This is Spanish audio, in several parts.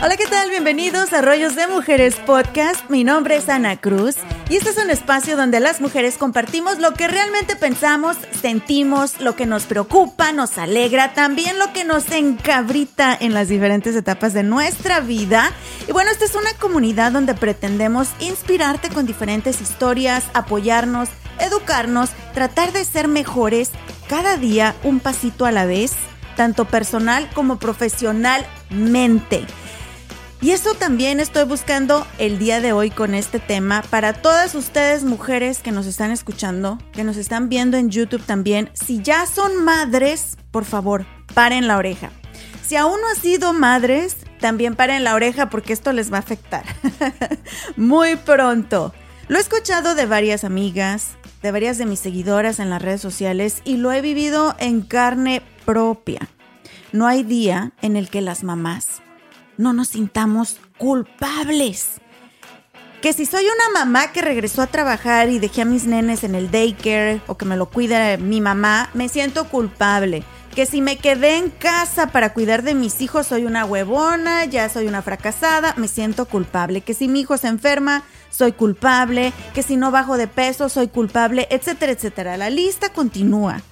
Hola, ¿qué tal? Bienvenidos a Rollos de Mujeres Podcast. Mi nombre es Ana Cruz y este es un espacio donde las mujeres compartimos lo que realmente pensamos, sentimos, lo que nos preocupa, nos alegra, también lo que nos encabrita en las diferentes etapas de nuestra vida. Y bueno, esta es una comunidad donde pretendemos inspirarte con diferentes historias, apoyarnos, educarnos, tratar de ser mejores cada día un pasito a la vez, tanto personal como profesionalmente. Y eso también estoy buscando el día de hoy con este tema para todas ustedes mujeres que nos están escuchando, que nos están viendo en YouTube también. Si ya son madres, por favor, paren la oreja. Si aún no han sido madres, también paren la oreja porque esto les va a afectar muy pronto. Lo he escuchado de varias amigas, de varias de mis seguidoras en las redes sociales y lo he vivido en carne propia. No hay día en el que las mamás no nos sintamos culpables. Que si soy una mamá que regresó a trabajar y dejé a mis nenes en el daycare o que me lo cuida mi mamá, me siento culpable. Que si me quedé en casa para cuidar de mis hijos, soy una huevona, ya soy una fracasada, me siento culpable. Que si mi hijo se enferma, soy culpable. Que si no bajo de peso, soy culpable, etcétera, etcétera. La lista continúa.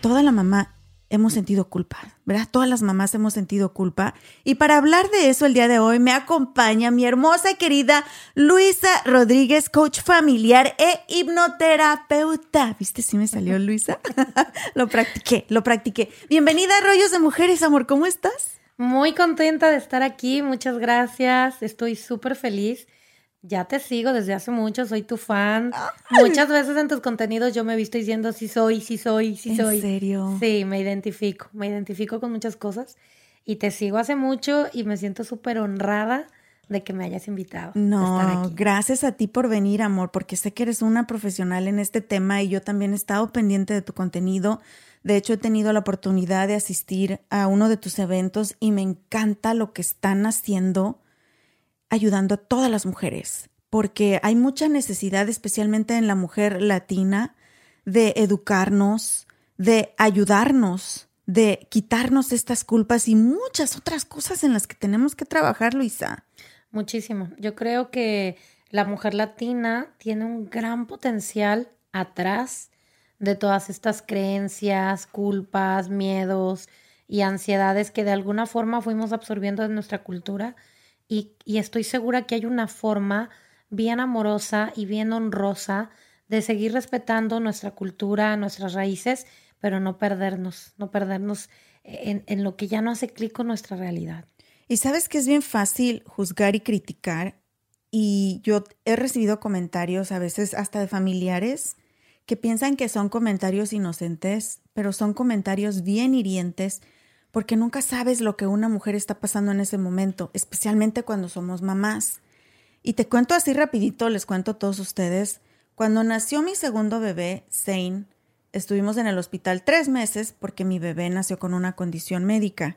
Toda la mamá hemos sentido culpa, ¿verdad? Todas las mamás hemos sentido culpa. Y para hablar de eso el día de hoy me acompaña mi hermosa y querida Luisa Rodríguez, coach familiar e hipnoterapeuta. ¿Viste si me salió Luisa? lo practiqué, lo practiqué. Bienvenida a Rollos de Mujeres, amor, ¿cómo estás? Muy contenta de estar aquí, muchas gracias. Estoy súper feliz. Ya te sigo desde hace mucho, soy tu fan. Muchas veces en tus contenidos yo me he visto diciendo sí soy, sí soy, sí soy. ¿En serio? Sí, me identifico, me identifico con muchas cosas y te sigo hace mucho y me siento súper honrada de que me hayas invitado. No, gracias a ti por venir, amor, porque sé que eres una profesional en este tema y yo también he estado pendiente de tu contenido. De hecho, he tenido la oportunidad de asistir a uno de tus eventos y me encanta lo que están haciendo ayudando a todas las mujeres, porque hay mucha necesidad, especialmente en la mujer latina, de educarnos, de ayudarnos, de quitarnos estas culpas y muchas otras cosas en las que tenemos que trabajar, Luisa. Muchísimo. Yo creo que la mujer latina tiene un gran potencial atrás de todas estas creencias, culpas, miedos y ansiedades que de alguna forma fuimos absorbiendo en nuestra cultura y, estoy segura que hay una forma bien amorosa y bien honrosa de seguir respetando nuestra cultura, nuestras raíces, pero no perdernos, no perdernos en, en lo que ya no hace clic con nuestra realidad. Y sabes que es bien fácil juzgar y criticar. Y yo he recibido comentarios a veces hasta de familiares que piensan que son comentarios inocentes, pero son comentarios bien hirientes porque nunca sabes lo que una mujer está pasando en ese momento, especialmente cuando somos mamás. Y te cuento así rapidito, les cuento a todos ustedes, cuando nació mi segundo bebé, Zane, estuvimos en el hospital tres meses porque mi bebé nació con una condición médica.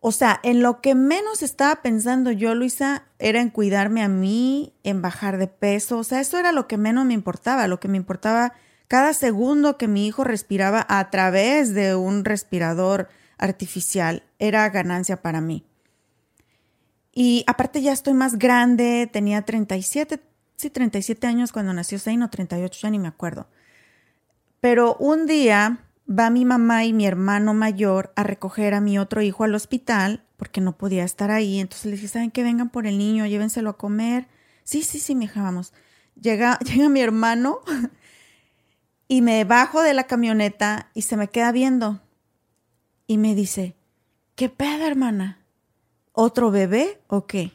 O sea, en lo que menos estaba pensando yo, Luisa, era en cuidarme a mí, en bajar de peso. O sea, eso era lo que menos me importaba. Lo que me importaba cada segundo que mi hijo respiraba a través de un respirador artificial era ganancia para mí. Y aparte ya estoy más grande, tenía 37, sí, 37 años cuando nació Zayn o 38, ya ni me acuerdo. Pero un día va mi mamá y mi hermano mayor a recoger a mi otro hijo al hospital porque no podía estar ahí. Entonces le dije, ¿saben qué? Vengan por el niño, llévenselo a comer. Sí, sí, sí, mi hija, vamos. Llega, llega mi hermano y me bajo de la camioneta y se me queda viendo. Y me dice, ¿qué pedo, hermana? ¿Otro bebé o qué?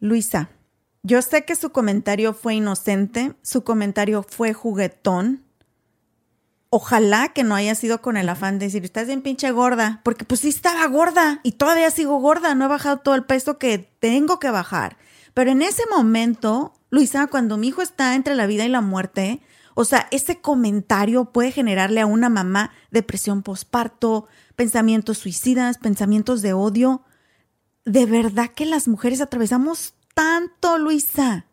Luisa, yo sé que su comentario fue inocente, su comentario fue juguetón. Ojalá que no haya sido con el afán de decir, estás bien pinche gorda, porque pues sí estaba gorda y todavía sigo gorda, no he bajado todo el peso que tengo que bajar. Pero en ese momento, Luisa, cuando mi hijo está entre la vida y la muerte, o sea, ese comentario puede generarle a una mamá depresión postparto, pensamientos suicidas, pensamientos de odio. De verdad que las mujeres atravesamos tanto, Luisa.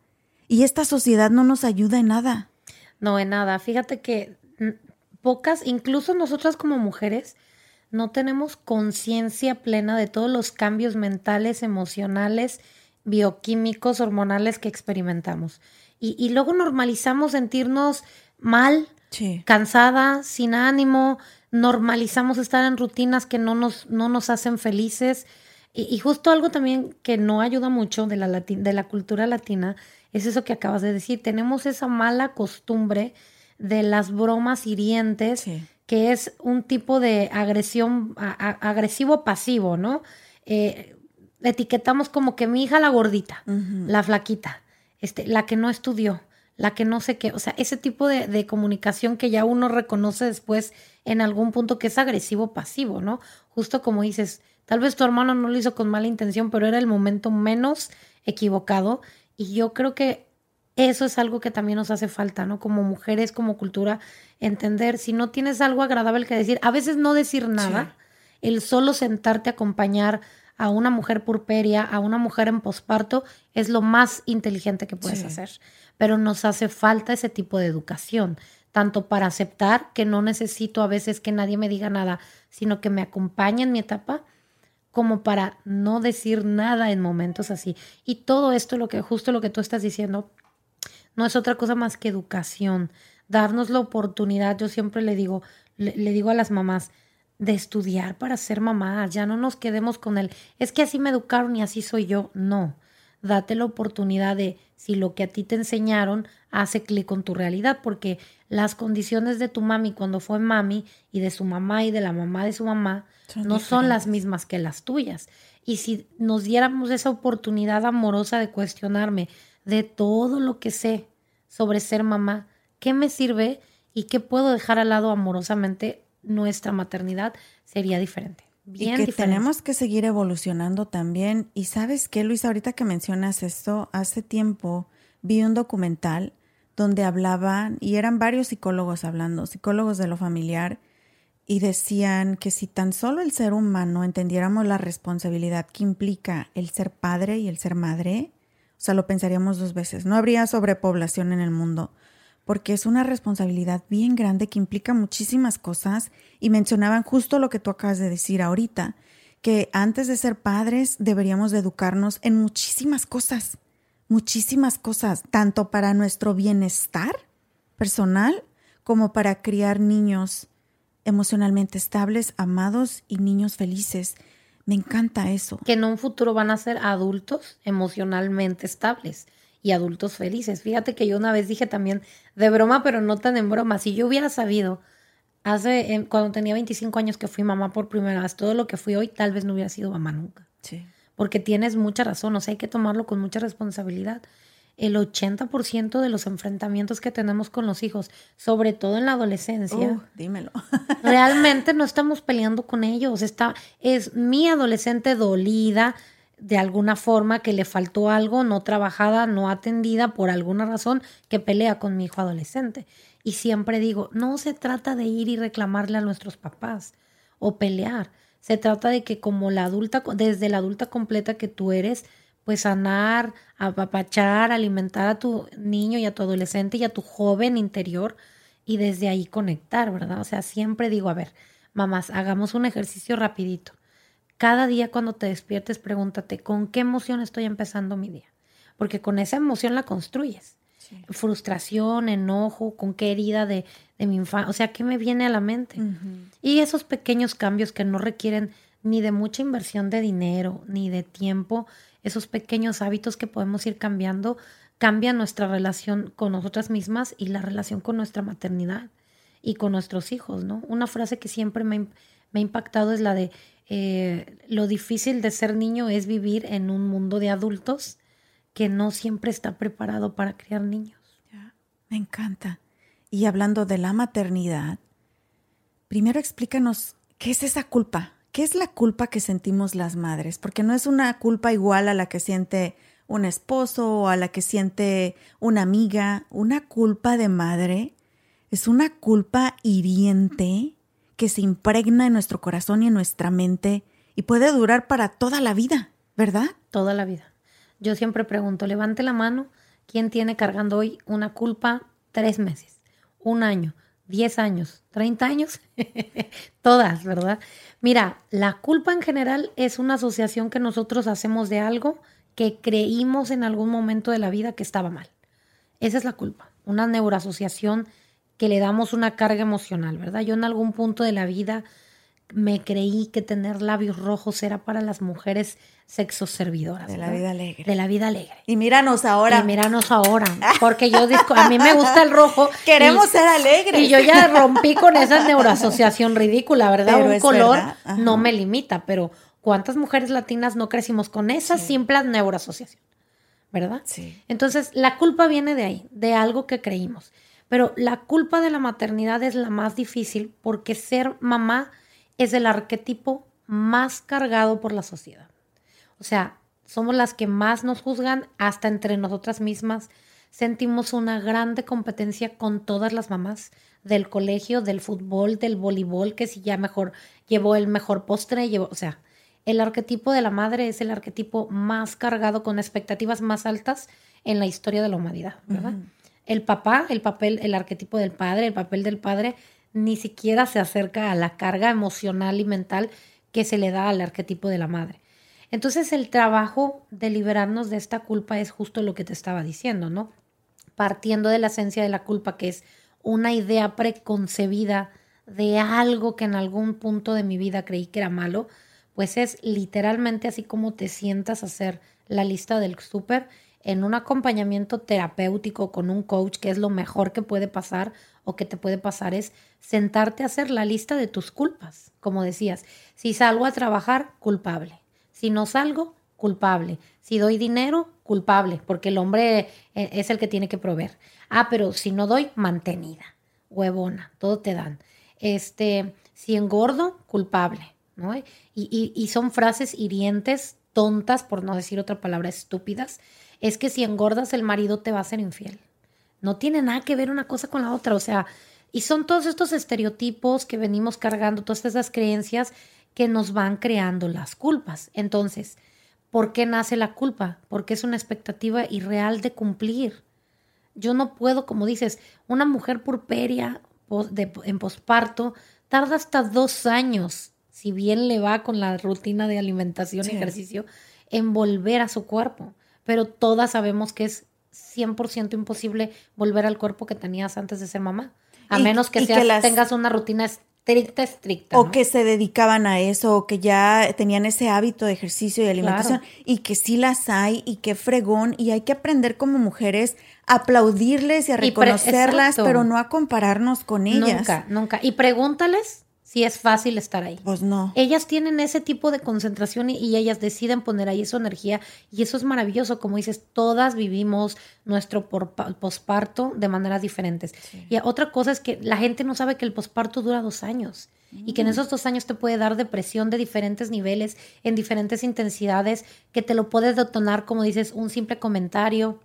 Y esta sociedad no nos ayuda en nada. No, en nada. Fíjate que pocas, incluso nosotras como mujeres, no tenemos conciencia plena de todos los cambios mentales, emocionales, bioquímicos, hormonales que experimentamos. Y, luego normalizamos sentirnos mal, cansada, sin ánimo, normalizamos estar en rutinas que no nos, no nos hacen felices. Y, justo algo también que no ayuda mucho de la, de la cultura latina es eso que acabas de decir. Tenemos esa mala costumbre de las bromas hirientes, que es un tipo de agresión, agresivo pasivo, ¿no? Eh, etiquetamos como que mi hija la gordita, la flaquita este, la que no estudió, la que no sé qué, o sea, ese tipo de, comunicación que ya uno reconoce después en algún punto que es agresivo pasivo, ¿no? Justo como dices, tal vez tu hermano no lo hizo con mala intención, pero era el momento menos equivocado y yo creo que eso es algo que también nos hace falta, ¿no? Como mujeres, como cultura, entender si no tienes algo agradable que decir, a veces no decir nada, el solo sentarte a acompañar a una mujer purperia, a una mujer en posparto, es lo más inteligente que puedes hacer. Pero nos hace falta ese tipo de educación, tanto para aceptar que no necesito a veces que nadie me diga nada, sino que me acompañe en mi etapa, como para no decir nada en momentos así. Y todo esto, lo que justo lo que tú estás diciendo, no es otra cosa más que educación, darnos la oportunidad. Yo siempre le digo, le, le digo a las mamás, de estudiar para ser mamá. Ya no nos quedemos con el, es que así me educaron y así soy yo. No, date la oportunidad de, si lo que a ti te enseñaron hace clic con tu realidad, porque las condiciones de tu mami cuando fue mami y de su mamá y de la mamá de su mamá no son las mismas que las tuyas. Y si nos diéramos esa oportunidad amorosa de cuestionarme de todo lo que sé sobre ser mamá, ¿qué me sirve y qué puedo dejar al lado amorosamente nuestra maternidad sería diferente. Bien y que tenemos que seguir evolucionando también. Y sabes qué, Luis, ahorita que mencionas esto, hace tiempo vi un documental donde hablaban, y eran varios psicólogos hablando, psicólogos de lo familiar, y decían que si tan solo el ser humano entendiéramos la responsabilidad que implica el ser padre y el ser madre, o sea, lo pensaríamos dos veces. No habría sobrepoblación en el mundo porque es una responsabilidad bien grande que implica muchísimas cosas y mencionaban justo lo que tú acabas de decir ahorita, que antes de ser padres deberíamos de educarnos en muchísimas cosas, muchísimas cosas, tanto para nuestro bienestar personal como para criar niños emocionalmente estables, amados y niños felices. Me encanta eso. Que en un futuro van a ser adultos emocionalmente estables y adultos felices. Fíjate que yo una vez dije también de broma, pero no tan en broma, si yo hubiera sabido hace cuando tenía 25 años que fui mamá por primera vez, todo lo que fui hoy tal vez no hubiera sido mamá nunca. Sí. Porque tienes mucha razón, o sea, hay que tomarlo con mucha responsabilidad. El 80% de los enfrentamientos que tenemos con los hijos, sobre todo en la adolescencia, uh, dímelo. realmente no estamos peleando con ellos. Está, es mi adolescente dolida, de alguna forma que le faltó algo, no trabajada, no atendida por alguna razón, que pelea con mi hijo adolescente. Y siempre digo, no se trata de ir y reclamarle a nuestros papás o pelear. Se trata de que como la adulta, desde la adulta completa que tú eres, pues sanar, apapachar, alimentar a tu niño y a tu adolescente y a tu joven interior y desde ahí conectar, ¿verdad? O sea, siempre digo, a ver, mamás, hagamos un ejercicio rapidito cada día cuando te despiertes, pregúntate, ¿con qué emoción estoy empezando mi día? Porque con esa emoción la construyes. Frustración, enojo, con qué herida de, mi infancia, o sea, ¿qué me viene a la mente? Y esos pequeños cambios que no requieren ni de mucha inversión de dinero, ni de tiempo, esos pequeños hábitos que podemos ir cambiando, cambian nuestra relación con nosotras mismas y la relación con nuestra maternidad y con nuestros hijos, ¿no? Una frase que siempre me, ha impactado es la de eh, lo difícil de ser niño es vivir en un mundo de adultos que no siempre está preparado para criar niños. me encanta. Y hablando de la maternidad, primero explícanos qué es esa culpa. ¿Qué es la culpa que sentimos las madres? Porque no es una culpa igual a la que siente un esposo o a la que siente una amiga. Una culpa de madre es una culpa hiriente que se impregna en nuestro corazón y en nuestra mente y puede durar para toda la vida, ¿verdad? Toda la vida. Yo siempre pregunto, levante la mano, ¿quién tiene cargando hoy una culpa tres meses, un año, diez años, treinta años? Todas, ¿verdad? Mira, la culpa en general es una asociación que nosotros hacemos de algo que creímos en algún momento de la vida que estaba mal. Esa es la culpa, una neuroasociación que le damos una carga emocional, ¿verdad? Yo en algún punto de la vida me creí que tener labios rojos era para las mujeres sexoservidoras. De la vida alegre. De la vida alegre. Y míranos ahora. Y míranos ahora. Porque yo, a mí me gusta el rojo. Queremos ser alegres. Y yo ya rompí con esa neuroasociación ridícula, ¿verdad? Un color no me limita, pero ¿cuántas mujeres latinas no crecimos con esa simple neuroasociación? ¿Verdad? Sí. Entonces, la culpa viene de ahí, de algo que creímos. Pero la culpa de la maternidad es la más difícil porque ser mamá es el arquetipo más cargado por la sociedad. O sea, somos las que más nos juzgan hasta entre nosotras mismas. Sentimos una grande competencia con todas las mamás del colegio, del fútbol, del voleibol, que si ya mejor llevó el mejor postre, llevó, o sea, el arquetipo de la madre es el arquetipo más cargado con expectativas más altas en la historia de la humanidad, ¿verdad? El papá, el papel, el arquetipo del padre, el papel del padre ni siquiera se acerca a la carga emocional y mental que se le da al arquetipo de la madre. Entonces el trabajo de liberarnos de esta culpa es justo lo que te estaba diciendo, ¿no? Partiendo de la esencia de la culpa, que es una idea preconcebida de algo que en algún punto de mi vida creí que era malo, pues es literalmente así como te sientas a hacer la lista del súper en un acompañamiento terapéutico con un coach, que es lo mejor que puede pasar o que te puede pasar, es sentarte a hacer la lista de tus culpas. Como decías, si salgo a trabajar, culpable. Si no salgo, culpable. Si doy dinero, culpable, porque el hombre eh, es el que tiene que proveer. Ah, pero si no doy, mantenida, huevona, todo te dan. Este, si engordo, culpable, ¿no? Y, y, y son frases hirientes, tontas, por no decir otra palabra, estúpidas, es que si engordas el marido te va a ser infiel. No tiene nada que ver una cosa con la otra, o sea, y son todos estos estereotipos que venimos cargando, todas esas creencias que nos van creando las culpas. Entonces, ¿por qué nace la culpa? Porque es una expectativa irreal de cumplir. Yo no puedo, como dices, una mujer purperia en posparto tarda hasta dos años, si bien le va con la rutina de alimentación y ejercicio, en volver a su cuerpo pero todas sabemos que es 100% imposible volver al cuerpo que tenías antes de ser mamá, a menos que, tengas una rutina estricta, estricta. O que se dedicaban a eso, o que ya tenían ese hábito de ejercicio y alimentación, y que sí las hay, y que fregón, y hay que aprender como mujeres a aplaudirles y a reconocerlas, pero no a compararnos con ellas. Nunca, nunca. Y pregúntales si es fácil estar ahí. Pues no. Ellas tienen ese tipo de concentración y, ellas deciden poner ahí su energía y eso es maravilloso. Como dices, todas vivimos nuestro posparto de maneras diferentes. Y otra cosa es que la gente no sabe que el posparto dura dos años y que en mm. esos dos años te puede dar depresión de diferentes niveles, en diferentes intensidades, que te lo puedes detonar, como dices, un simple comentario.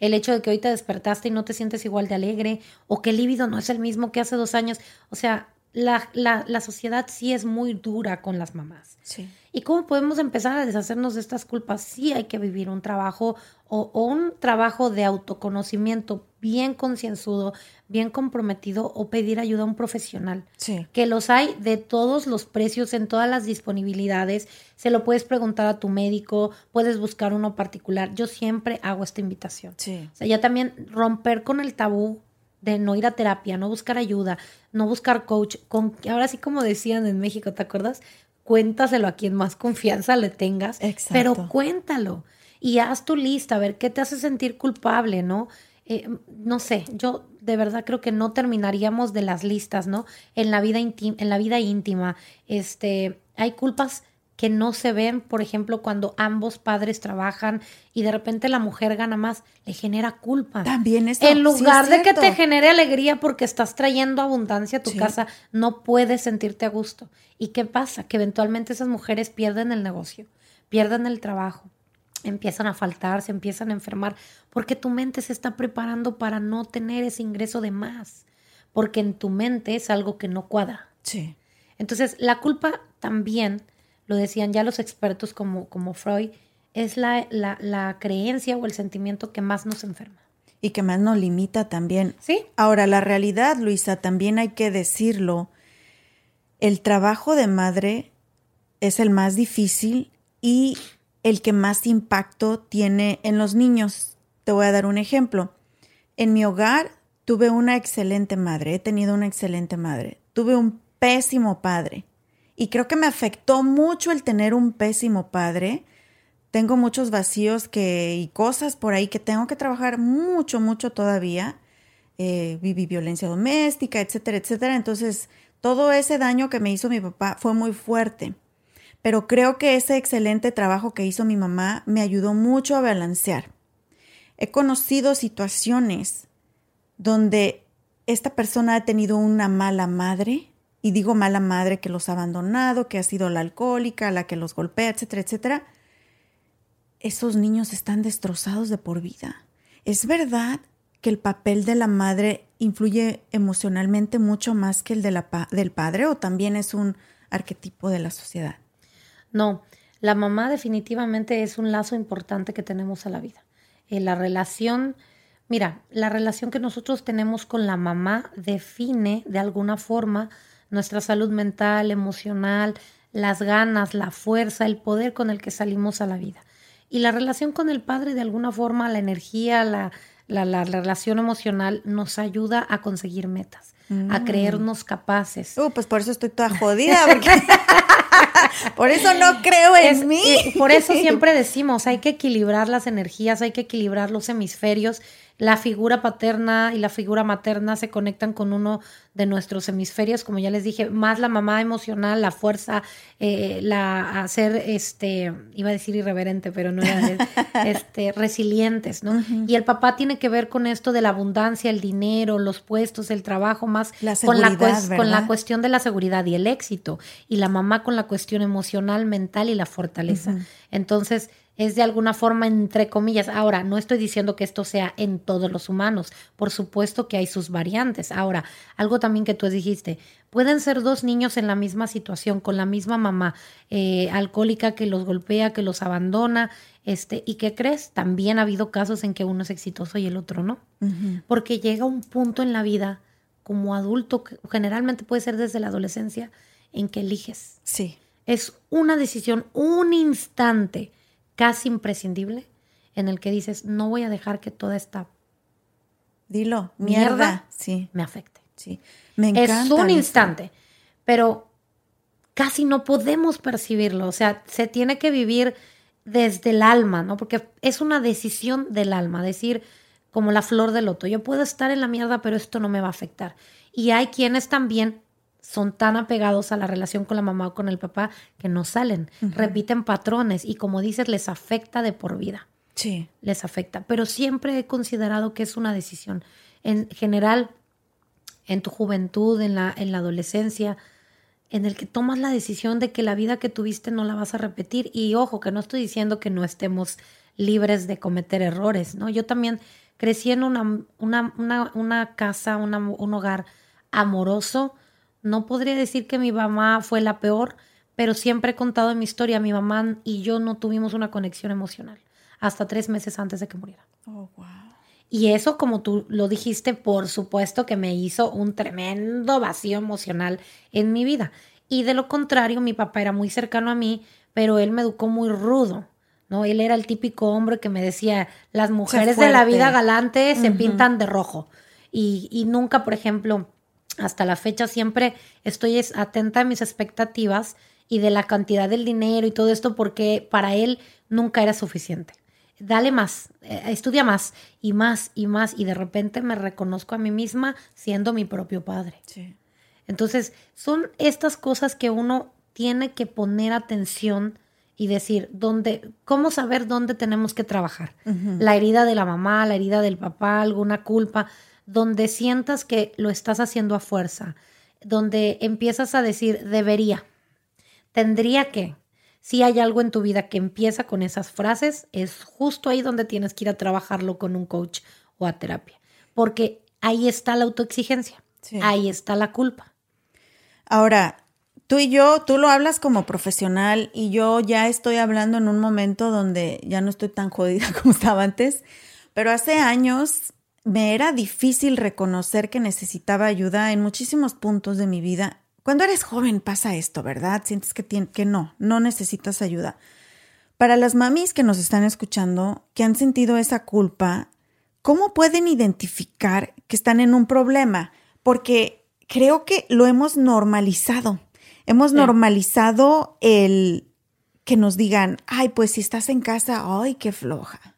El hecho de que hoy te despertaste y no te sientes igual de alegre, o que el líbido no es el mismo que hace dos años. O sea, la, la, la, sociedad sí es muy dura con las mamás. Sí. ¿Y cómo podemos empezar a deshacernos de estas culpas? Sí hay que vivir un trabajo o, un trabajo de autoconocimiento bien concienzudo, bien comprometido o pedir ayuda a un profesional. Sí. Que los hay de todos los precios, en todas las disponibilidades. Se lo puedes preguntar a tu médico, puedes buscar uno particular. Yo siempre hago esta invitación. Sí. O sea, ya también romper con el tabú de no ir a terapia, no buscar ayuda, no buscar coach, con ahora sí como decían en México, ¿te acuerdas? cuéntaselo a quien más confianza le tengas, Exacto. pero cuéntalo y haz tu lista, a ver qué te hace sentir culpable, ¿no? Eh, no sé, yo de verdad creo que no terminaríamos de las listas, ¿no? En la vida íntima, en la vida íntima, este, hay culpas que no se ven, por ejemplo, cuando ambos padres trabajan y de repente la mujer gana más, le genera culpa. También eso. En sí lugar es de que te genere alegría porque estás trayendo abundancia a tu Sí. casa, no puedes sentirte a gusto. ¿Y qué pasa? Que eventualmente esas mujeres pierden el negocio, pierden el trabajo, empiezan a faltar, se empiezan a enfermar, porque tu mente se está preparando para no tener ese ingreso de más, porque en tu mente es algo que no cuadra. Sí. Entonces, la culpa también, lo decían ya los expertos como, como Freud, es la, la, la creencia o el sentimiento que más nos enferma. Y que más nos limita también. ¿Sí? Ahora, la realidad, Luisa, también hay que decirlo, el trabajo de madre es el más difícil y el que más impacto tiene en los niños. Te voy a dar un ejemplo. En mi hogar tuve una excelente madre, he tenido una excelente madre. Tuve un pésimo padre y creo que me afectó mucho el tener un pésimo padre. Tengo muchos vacíos que, y cosas por ahí que tengo que trabajar mucho, mucho todavía. Eh, viví violencia doméstica, etcétera, etcétera. Entonces, todo ese daño que me hizo mi papá fue muy fuerte. Pero creo que ese excelente trabajo que hizo mi mamá me ayudó mucho a balancear. He conocido situaciones donde esta persona ha tenido una mala madre, y digo mala madre que los ha abandonado, que ha sido la alcohólica, la que los golpea, etcétera, etcétera. Esos niños están destrozados de por vida. Es verdad que el papel de la madre influye emocionalmente mucho más que el de la del padre o también es un arquetipo de la sociedad. No, la mamá definitivamente es un lazo importante que tenemos a la vida. Eh, la relación, mira, la relación que nosotros tenemos con la mamá define de alguna forma nuestra salud mental, emocional, las ganas, la fuerza, el poder con el que salimos a la vida. Y la relación con el padre, de alguna forma, la energía, la, la, la relación emocional nos ayuda a conseguir metas, a creernos capaces. Uh, pues por eso estoy toda jodida, porque por eso no creo en Es- mí. eh, por eso siempre decimos, hay que equilibrar las energías, hay que equilibrar los hemisferios. La figura paterna y la figura materna se conectan con uno de nuestros hemisferios, como ya les dije, más la mamá emocional, la fuerza, eh, la hacer, este, iba a decir irreverente, pero no era, es- este, resilientes, ¿no? Y el papá tiene que ver con esto de la abundancia, el dinero, los puestos, el trabajo, más La con, la, con la cuestión de la seguridad y el éxito, y la mamá con la cuestión emocional, mental y la fortaleza. Entonces, es de alguna forma entre comillas. Ahora, no estoy diciendo que esto sea en todos los humanos, por supuesto que hay sus variantes. Ahora, algo también que tú dijiste, pueden ser dos niños en la misma situación, con la misma mamá, eh, alcohólica que los golpea, que los abandona, este, y ¿qué crees? También ha habido casos en que uno es exitoso y el otro no, porque llega un punto en la vida como adulto, que generalmente puede ser desde la adolescencia, en que eliges. Sí. Es una decisión, un instante casi imprescindible en el que dices, no voy a dejar que toda esta Dilo, mierda. Mierda. Sí, me afecte. sí. Me encanta. es un instante, pero casi no podemos percibirlo. O sea, se tiene que vivir desde el alma, ¿no? Porque es una decisión del alma, decir, como la flor del loto, yo puedo estar en la mierda, pero esto no me va a afectar. Y hay quienes también son tan apegados a la relación con la mamá o con el papá que no salen, repiten patrones y como dices, les afecta de por vida Sí. les afecta, pero siempre he considerado que es una decisión. En general, en tu juventud, en la, en la adolescencia, en el que tomas la decisión de que la vida que tuviste no la vas a repetir. Y ojo, que no estoy diciendo que no estemos libres de cometer errores, ¿no? Yo también crecí en una, una, una, una casa, un hogar amoroso. No podría decir que mi mamá fue la peor, pero siempre he contado en mi historia, mi mamá y yo no tuvimos una conexión emocional hasta tres meses antes de que muriera. Oh, wow. Y eso, como tú lo dijiste, por supuesto que me hizo un tremendo vacío emocional en mi vida. Y de lo contrario, mi papá era muy cercano a mí, pero él me educó muy rudo. ¿no? Él era el típico hombre que me decía, las mujeres de la vida galante se pintan de rojo. Y, y nunca, por ejemplo, hasta la fecha siempre estoy es- atenta a mis expectativas y de la cantidad del dinero y todo esto porque para él nunca era suficiente. Dale más, eh, estudia más y más y más y de repente me reconozco a mí misma siendo mi propio padre. Entonces, son estas cosas que uno tiene que poner atención y decir dónde, cómo saber dónde tenemos que trabajar. La herida de la mamá, la herida del papá, alguna culpa, donde sientas que lo estás haciendo a fuerza, donde empiezas a decir debería, tendría que. Si hay algo en tu vida que empieza con esas frases, es justo ahí donde tienes que ir a trabajarlo con un coach o a terapia, porque ahí está la autoexigencia, ahí está la culpa. Ahora, tú y yo, tú lo hablas como profesional y yo ya estoy hablando en un momento donde ya no estoy tan jodida como estaba antes, pero hace años me era difícil reconocer que necesitaba ayuda en muchísimos puntos de mi vida. Cuando eres joven pasa esto, ¿verdad? Sientes que, que no, no necesitas ayuda. Para las mamis que nos están escuchando, que han sentido esa culpa, ¿cómo pueden identificar que están en un problema? Porque creo que lo hemos normalizado. Hemos normalizado el que nos digan, ay, pues si estás en casa, ay, qué floja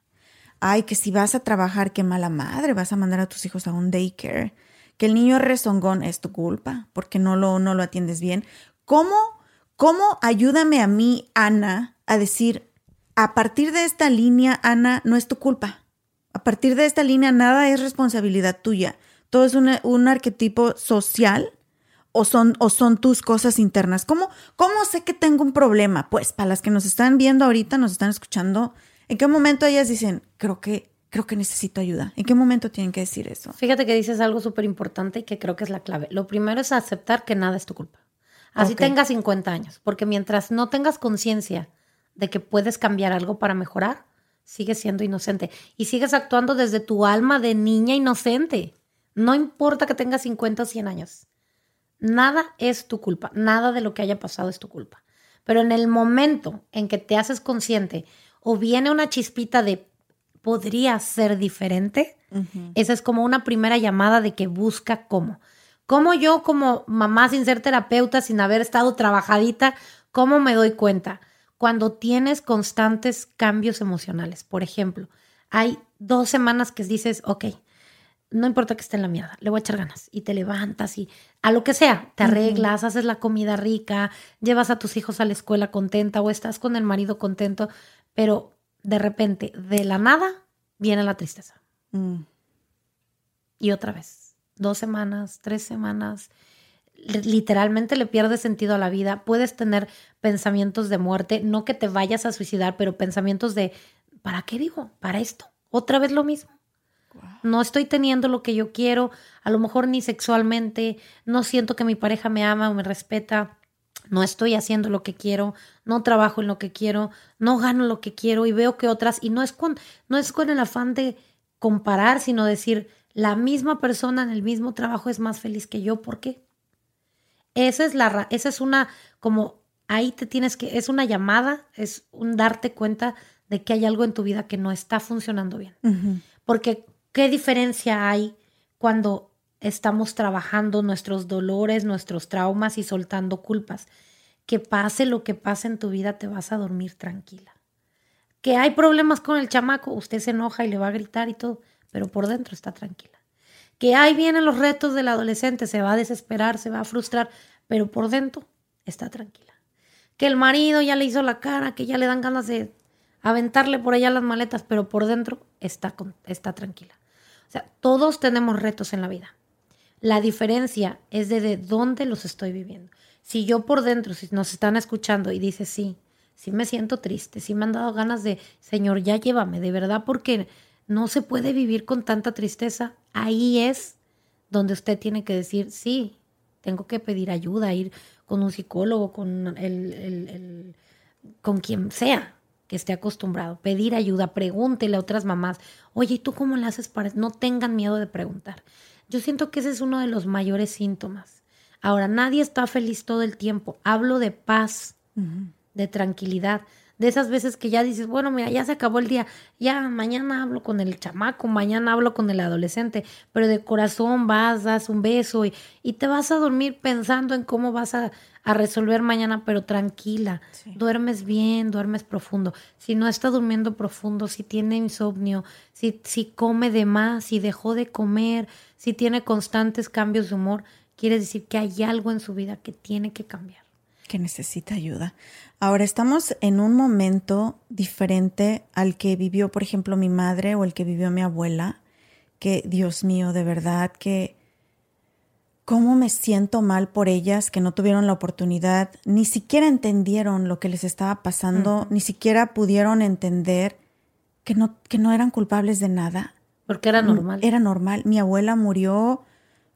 ay, que si vas a trabajar, qué mala madre, vas a mandar a tus hijos a un daycare, que el niño rezongón, es tu culpa, porque no lo, no lo atiendes bien. ¿Cómo, cómo ayúdame a mí, Ana, a decir, a partir de esta línea, Ana, no es tu culpa? A partir de esta línea, nada es responsabilidad tuya. Todo es un arquetipo social o son, o son tus cosas internas. ¿Cómo, ¿Cómo sé que tengo un problema? Pues para las que nos están viendo ahorita, nos están escuchando, ¿En qué momento ellas dicen, creo que, creo que necesito ayuda? ¿En qué momento tienen que decir eso? Fíjate que dices algo súper importante y que creo que es la clave. Lo primero es aceptar que nada es tu culpa. Así tengas 50 años, porque mientras no tengas conciencia de que puedes cambiar algo para mejorar, sigues siendo inocente y sigues actuando desde tu alma de niña inocente. No importa que tengas 50 o 100 años. Nada es tu culpa, nada de lo que haya pasado es tu culpa. Pero en el momento en que te haces consciente, o viene una chispita de podría ser diferente, esa es como una primera llamada de que busca cómo. ¿Cómo yo como mamá sin ser terapeuta, sin haber estado trabajadita, cómo me doy cuenta? Cuando tienes constantes cambios emocionales. Por ejemplo, hay dos semanas que dices, ok, no importa que esté en la mierda, le voy a echar ganas. Y te levantas y a lo que sea, te arreglas, haces la comida rica, llevas a tus hijos a la escuela contenta o estás con el marido contento, pero de repente, de la nada, viene la tristeza. Mm. Y otra vez, dos semanas, tres semanas, literalmente le pierdes sentido a la vida. Puedes tener pensamientos de muerte, no que te vayas a suicidar, pero pensamientos de, ¿para qué digo? Para esto. Otra vez lo mismo. No estoy teniendo lo que yo quiero, a lo mejor ni sexualmente, no siento que mi pareja me ama o me respeta no estoy haciendo lo que quiero, no trabajo en lo que quiero, no gano lo que quiero y veo que otras, y no es con, no es con el afán de comparar, sino decir, la misma persona en el mismo trabajo es más feliz que yo, ¿por qué? Esa es la, esa es una, como ahí te tienes que, es una llamada, es un darte cuenta de que hay algo en tu vida que no está funcionando bien. Porque, ¿qué diferencia hay cuando estamos trabajando nuestros dolores, nuestros traumas y soltando culpas. Que pase lo que pase en tu vida, te vas a dormir tranquila. Que hay problemas con el chamaco, usted se enoja y le va a gritar y todo, pero por dentro está tranquila. Que ahí vienen los retos del adolescente, se va a desesperar, se va a frustrar, pero por dentro está tranquila. Que el marido ya le hizo la cara, que ya le dan ganas de aventarle por allá las maletas, pero por dentro está, está tranquila. O sea, todos tenemos retos en la vida. La diferencia es de, dónde los estoy viviendo. Si yo por dentro, si nos están escuchando y dice sí, sí me siento triste, sí me han dado ganas de, Señor, ya llévame, de verdad, porque no se puede vivir con tanta tristeza. Ahí es donde usted tiene que decir, sí, tengo que pedir ayuda, ir con un psicólogo, con el, con quien sea que esté acostumbrado, pedir ayuda, pregúntele a otras mamás, oye, ¿y tú cómo le haces para...? No tengan miedo de preguntar. Yo siento que ese es uno de los mayores síntomas. Ahora, nadie está feliz todo el tiempo. Hablo de paz, de tranquilidad, de esas veces que ya dices, bueno, mira, ya se acabó el día, ya mañana hablo con el chamaco, mañana hablo con el adolescente, pero de corazón vas, das un beso y, y te vas a dormir pensando en cómo vas a, a resolver mañana, pero tranquila. Duermes bien, duermes profundo. Si no está durmiendo profundo, si tiene insomnio, si, si come de más, si dejó de comer, si tiene constantes cambios de humor, quiere decir que hay algo en su vida que tiene que cambiar. Que necesita ayuda. Ahora estamos en un momento diferente al que vivió, por ejemplo, mi madre o el que vivió mi abuela, que Dios mío, de verdad que cómo me siento mal por ellas que no tuvieron la oportunidad, ni siquiera entendieron lo que les estaba pasando, ni siquiera pudieron entender que no, que no eran culpables de nada. Porque era normal. Era normal. Mi abuela murió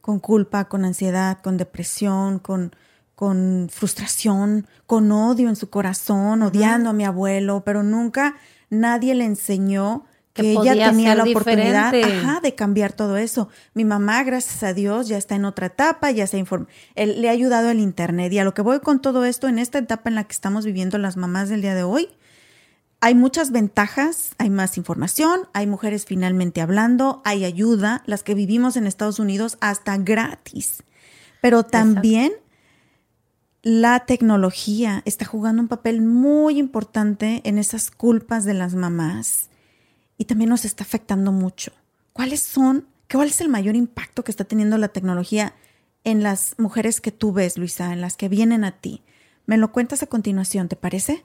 con culpa, con ansiedad, con depresión, con, con frustración, con odio en su corazón, odiando a mi abuelo, pero nunca nadie le enseñó que, ella tenía la oportunidad de cambiar todo eso. Mi mamá, gracias a Dios, ya está en otra etapa, ya se informa. le ha ayudado el Internet. Y a lo que voy con todo esto, en esta etapa en la que estamos viviendo las mamás del día de hoy, hay muchas ventajas, hay más información, hay mujeres finalmente hablando, hay ayuda, las que vivimos en Estados Unidos hasta gratis. Pero también la tecnología está jugando un papel muy importante en esas culpas de las mamás y también nos está afectando mucho. ¿Cuáles son, cuál es el mayor impacto que está teniendo la tecnología en las mujeres que tú ves, Luisa, en las que vienen a ti? Me lo cuentas a continuación, ¿te parece?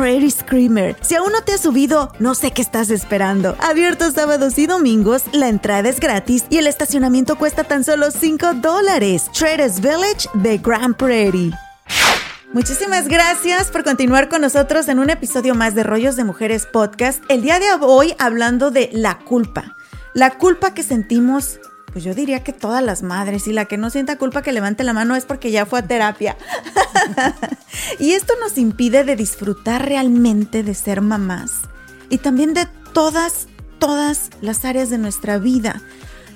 Prairie Screamer. Si aún no te has subido, no sé qué estás esperando. Abierto sábados y domingos, la entrada es gratis y el estacionamiento cuesta tan solo 5 dólares. Traders Village de Grand Prairie. Muchísimas gracias por continuar con nosotros en un episodio más de Rollos de Mujeres Podcast. El día de hoy hablando de la culpa. La culpa que sentimos pues yo diría que todas las madres y la que no sienta culpa que levante la mano es porque ya fue a terapia. y esto nos impide de disfrutar realmente de ser mamás y también de todas, todas las áreas de nuestra vida.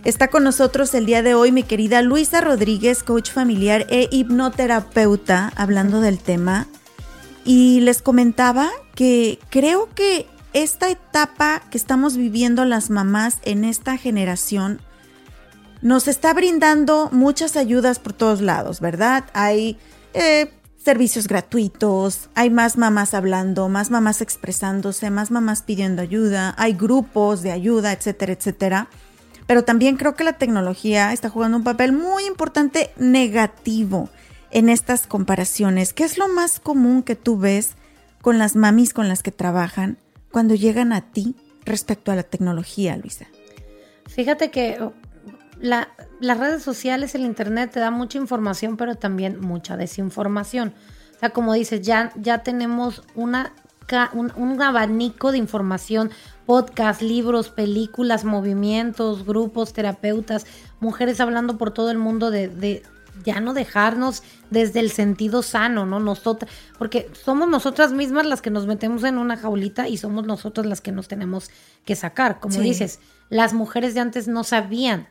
Está con nosotros el día de hoy mi querida Luisa Rodríguez, coach familiar e hipnoterapeuta, hablando del tema. Y les comentaba que creo que esta etapa que estamos viviendo las mamás en esta generación nos está brindando muchas ayudas por todos lados, ¿verdad? Hay eh, servicios gratuitos, hay más mamás hablando, más mamás expresándose, más mamás pidiendo ayuda, hay grupos de ayuda, etcétera, etcétera. Pero también creo que la tecnología está jugando un papel muy importante negativo en estas comparaciones. ¿Qué es lo más común que tú ves con las mamis con las que trabajan cuando llegan a ti respecto a la tecnología, Luisa? Fíjate que las redes sociales, el internet te da mucha información, pero también mucha desinformación. O sea, como dices, ya, ya tenemos una, un, abanico de información, podcast, libros, películas, movimientos, grupos, terapeutas, mujeres hablando por todo el mundo de, de ya no dejarnos desde el sentido sano, ¿no? Nosotras, porque somos nosotras mismas las que nos metemos en una jaulita y somos nosotras las que nos tenemos que sacar. Como dices, las mujeres de antes no sabían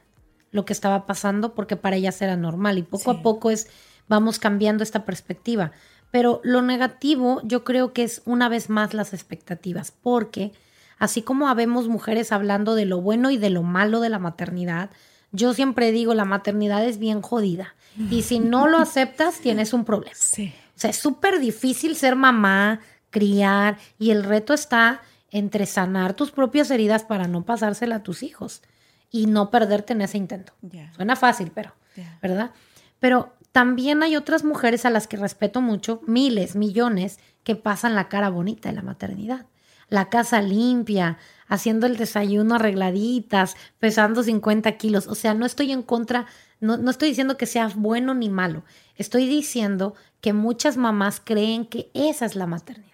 lo que estaba pasando porque para ellas era normal y poco a poco es vamos cambiando esta perspectiva. Pero lo negativo yo creo que es una vez más las expectativas, porque así como habemos mujeres hablando de lo bueno y de lo malo de la maternidad, yo siempre digo, la maternidad es bien jodida. Y si no lo aceptas, tienes un problema. Sí. O sea, es súper difícil ser mamá, criar, y el reto está entre sanar tus propias heridas para no pasársela a tus hijos y no perderte en ese intento. Suena fácil, pero. ¿verdad? Pero también hay otras mujeres a las que respeto mucho, miles, millones, que pasan la cara bonita de la maternidad. La casa limpia, haciendo el desayuno arregladitas, pesando 50 kilos. O sea, no estoy en contra, no, no estoy diciendo que sea bueno ni malo. Estoy diciendo que muchas mamás creen que esa es la maternidad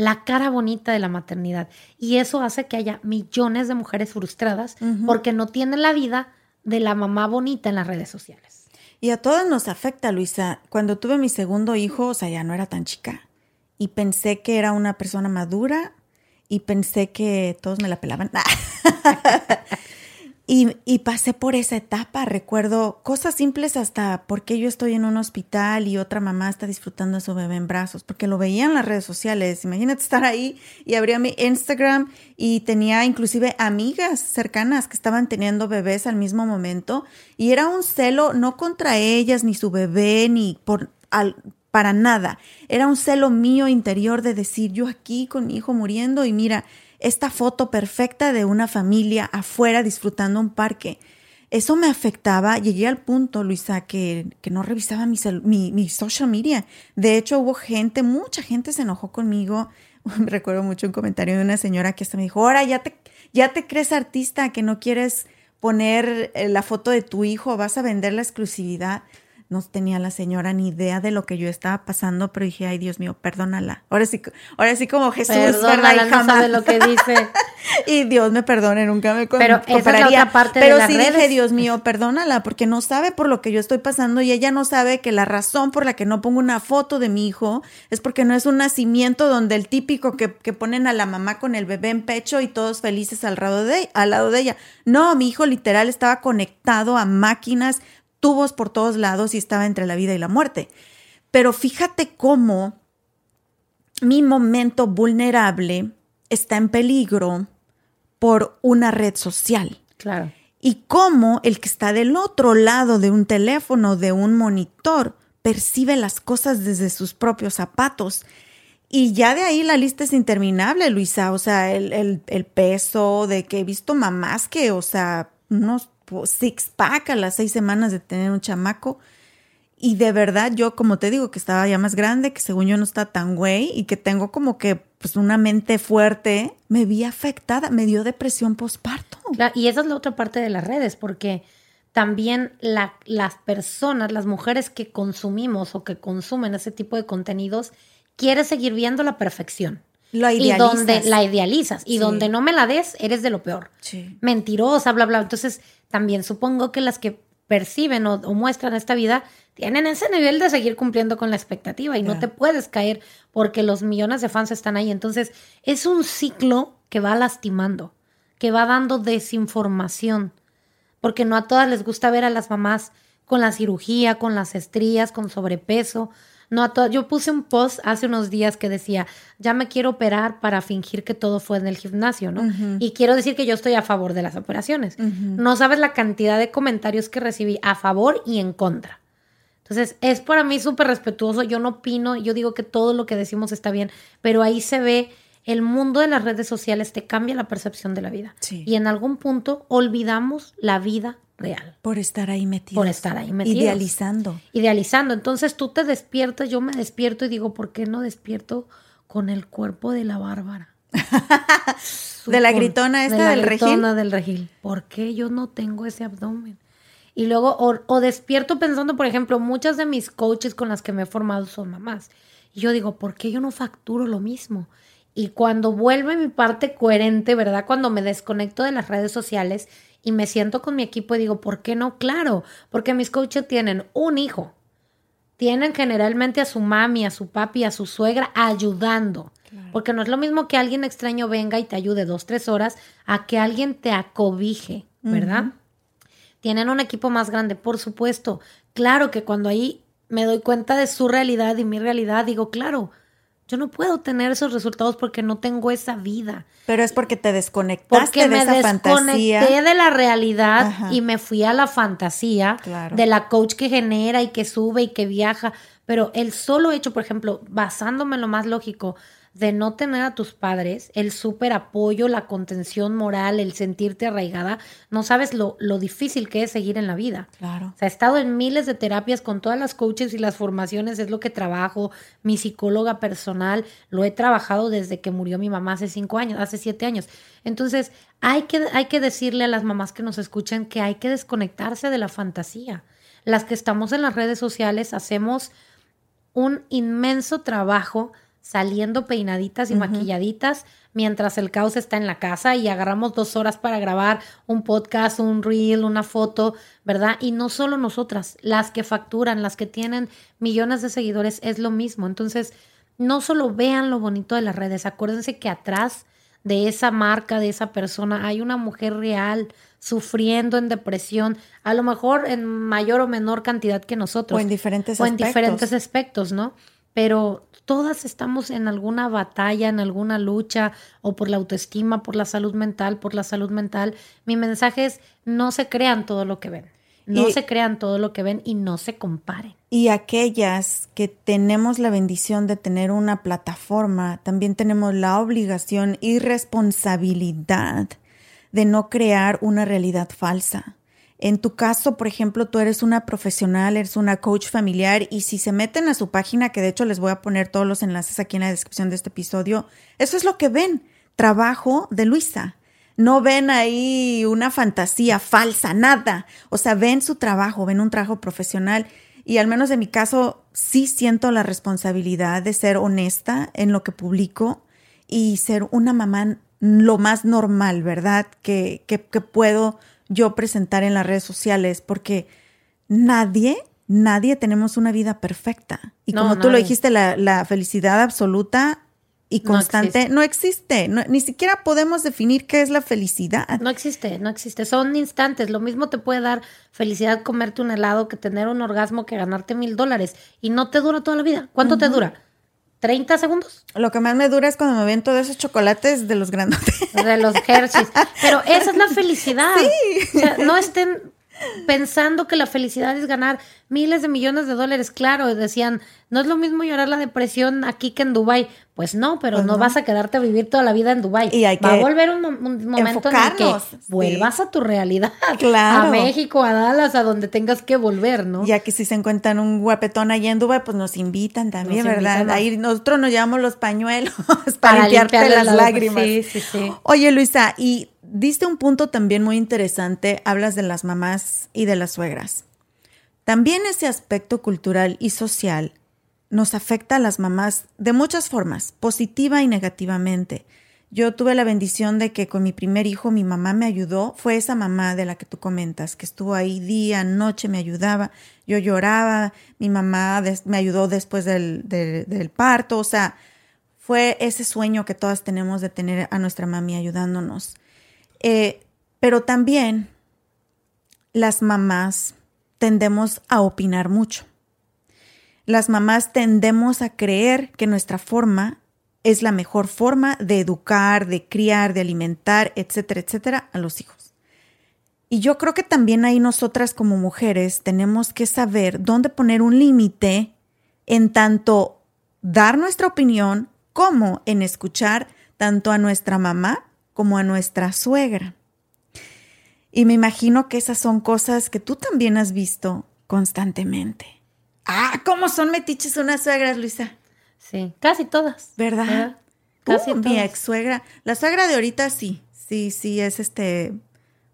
la cara bonita de la maternidad. Y eso hace que haya millones de mujeres frustradas porque no tienen la vida de la mamá bonita en las redes sociales. Y a todas nos afecta, Luisa. Cuando tuve mi segundo hijo, o sea, ya no era tan chica. Y pensé que era una persona madura y pensé que todos me la pelaban. y, y pasé por esa etapa. Recuerdo cosas simples hasta por qué yo estoy en un hospital y otra mamá está disfrutando a su bebé en brazos, porque lo veía en las redes sociales. Imagínate estar ahí y abría mi Instagram y tenía inclusive amigas cercanas que estaban teniendo bebés al mismo momento y era un celo no contra ellas ni su bebé ni por al, para nada. Era un celo mío interior de decir yo aquí con mi hijo muriendo y mira esta foto perfecta de una familia afuera disfrutando un parque. Eso me afectaba. Llegué al punto, Luisa, que, que no revisaba mi, mi, mi social media. De hecho, hubo gente, mucha gente se enojó conmigo. Recuerdo mucho un comentario de una señora que hasta me dijo, ahora ya te, ya te crees artista, que no quieres poner eh, la foto de tu hijo, vas a vender la exclusividad. No tenía la señora ni idea de lo que yo estaba pasando, pero dije, ay Dios mío, perdónala. Ahora sí, ahora sí como Jesús, ¿verdad? Perdónala, Y no jamás- sabe lo que dice. y Dios me perdone, nunca me Pero esa es la otra parte de Pero las sí dije, redes. Dios mío, perdónala, porque no sabe por lo que yo estoy pasando y ella no sabe que la razón por la que no pongo una foto de mi hijo es porque no es un nacimiento donde el típico que, que ponen a la mamá con el bebé en pecho y todos felices al lado, de, al lado de ella. No, mi hijo literal estaba conectado a máquinas, tubos por todos lados y estaba entre la vida y la muerte. Pero fíjate cómo mi momento vulnerable está en peligro por una red social. Claro. Y cómo el que está del otro lado de un teléfono, de un monitor, percibe las cosas desde sus propios zapatos. Y ya de ahí la lista es interminable, Luisa. O sea, el, el- el peso de que he visto mamás que, o sea, unos six pack a las seis semanas de tener un chamaco. Y de verdad, yo, como te digo, que estaba ya más grande, que según yo no está tan güey y que tengo como que pues una mente fuerte, me vi afectada, me dio depresión postparto. Y esa es la otra parte de las redes, porque también la- las personas, las mujeres que consumimos o que consumen ese tipo de contenidos, quieren seguir viendo la perfección. La Y idealizas. donde la idealizas. Y Sí. donde no me la des, eres de lo peor. Sí. Mentirosa, bla, bla. Entonces, también supongo que las que perciben o, o muestran esta vida tienen ese nivel de seguir cumpliendo con la expectativa y no te puedes caer porque los millones de fans están ahí. Entonces, es un ciclo que va lastimando, que va dando desinformación, porque no a todas les gusta ver a las mamás con la cirugía, con las estrías, con sobrepeso. No a. Yo puse un post hace unos días que decía, ya me quiero operar para fingir que todo fue en el gimnasio, ¿no? Y quiero decir que yo estoy a favor de las operaciones. No sabes la cantidad de comentarios que recibí a favor y en contra. Entonces, es para mí súper respetuoso. Yo no opino, yo digo que todo lo que decimos está bien, pero ahí se ve el mundo de las redes sociales te cambia la percepción de la vida. Sí. Y en algún punto olvidamos la vida real. Por estar ahí metido. Por estar ahí metidos. Idealizando. Idealizando. Entonces tú te despiertas, yo me despierto y digo, ¿por qué no despierto con el cuerpo de la Bárbara? ¿De la gritona esta de la del regil? gritona del regil. ¿Por qué yo no tengo ese abdomen? Y luego, o, o despierto pensando, por ejemplo, muchas de mis coaches con las que me he formado son mamás. Y yo digo, ¿por qué yo no facturo lo mismo? Y cuando vuelve mi parte coherente, ¿verdad? Cuando me desconecto de las redes sociales y me siento con mi equipo y digo, ¿por qué no? Claro, porque mis coaches tienen un hijo. Tienen generalmente a su mami, a su papi, a su suegra ayudando. Porque no es lo mismo que alguien extraño venga y te ayude dos, tres horas a que alguien te acobije, ¿verdad? Tienen un equipo más grande, por supuesto. Claro que cuando hay me doy cuenta de su realidad y mi realidad, digo, claro, yo no puedo tener esos resultados porque no tengo esa vida. Pero es porque te desconectaste Porque me de esa desconecté fantasía. de la realidad Ajá. y me fui a la fantasía Claro. de la coach que genera y que sube y que viaja. Pero el solo hecho, por ejemplo, basándome en lo más lógico, de no tener a tus padres, el súper apoyo, la contención moral, el sentirte arraigada, no sabes lo, lo difícil que es seguir en la vida. Claro. O sea, he estado en miles de terapias con todas las coaches y las formaciones, es lo que trabajo. Mi psicóloga personal lo he trabajado desde que murió mi mamá hace cinco años, hace siete años. Entonces, hay que, hay que decirle a las mamás que nos escuchan que hay que desconectarse de la fantasía. Las que estamos en las redes sociales hacemos un inmenso trabajo saliendo peinaditas y maquilladitas mientras el caos está en la casa y agarramos dos horas para grabar un podcast, un reel, una foto, ¿verdad? Y no solo nosotras, las que facturan, las que tienen millones de seguidores, es lo mismo. Entonces, no solo vean lo bonito de las redes, acuérdense que atrás de esa marca, de esa persona, hay una mujer real sufriendo en depresión, a lo mejor en mayor o menor cantidad que nosotros. O en diferentes O en diferentes aspectos, ¿no? Pero todas estamos en alguna batalla, en alguna lucha, o por la autoestima, por la salud mental, por la salud mental. Mi mensaje es, no se crean todo lo que ven. No Y- se crean todo lo que ven y no se comparen. Y aquellas que tenemos la bendición de tener una plataforma, también tenemos la obligación y responsabilidad de no crear una realidad falsa. En tu caso, por ejemplo, tú eres una profesional, eres una coach familiar y si se meten a su página, que de hecho les voy a poner todos los enlaces aquí en la descripción de este episodio, eso es lo que ven, trabajo de Luisa. No ven ahí una fantasía falsa, nada. O sea, ven su trabajo, ven un trabajo profesional y al menos en mi caso sí siento la responsabilidad de ser honesta en lo que publico y ser una mamá lo más normal, ¿verdad? Que, que, que puedo yo presentar en las redes sociales porque nadie, nadie tenemos una vida perfecta. Y No, como tú lo dijiste, la, la felicidad absoluta y No constante existe. no existe. No- ni siquiera podemos definir qué es la felicidad. No existe, no existe. Son instantes. Lo mismo te puede dar felicidad comerte un helado que tener un orgasmo que ganarte mil dólares. Y no te dura toda la vida. ¿Cuánto te dura? ¿30 segundos? Lo que más me dura es cuando me ven todos esos chocolates de los grandotes. De los Hershey's. Pero esa es la felicidad. O sea, no estén pensando que la felicidad es ganar miles de millones de dólares. Claro, decían, no es lo mismo llorar la depresión aquí que en Dubai. Pues no, pero Pues no, no. vas a quedarte a vivir toda la vida en Dubai. Y hay Va a que volver un, mo- un momento en el que sí. vuelvas a tu realidad. Claro. A México, a Dallas, a donde tengas que volver, ¿no? Ya que si se encuentran un guapetón allá en Dubai, pues nos invitan también, Nos ¿verdad? invitan a- Ahí nosotros nos llevamos los pañuelos para, Para limpiarte las la- lágrimas. sí, sí, sí. Oye, Luisa, y diste un punto también muy interesante. Hablas de las mamás y de las suegras. También ese aspecto cultural y social nos afecta a las mamás de muchas formas, positiva y negativamente. Yo tuve la bendición de que con mi primer hijo mi mamá me ayudó, fue esa mamá de la que tú comentas, que estuvo ahí día, noche, me ayudaba, yo lloraba, mi mamá me ayudó después del, del- del parto, o sea, fue ese sueño que todas tenemos de tener a nuestra mami ayudándonos. Eh, pero también las mamás tendemos a opinar mucho. Las mamás tendemos a creer que nuestra forma es la mejor forma de educar, de criar, de alimentar, etcétera, etcétera, a los hijos. Y yo creo que también ahí nosotras como mujeres tenemos que saber dónde poner un límite en tanto dar nuestra opinión como en escuchar tanto a nuestra mamá como a nuestra suegra. Y me imagino que esas son cosas que tú también has visto constantemente. Ah, ¿cómo son metiches unas suegras, Luisa? Sí, casi todas. ¿Verdad? Casi Uh, mi todas. ex suegra. La suegra de ahorita sí, sí, sí, es este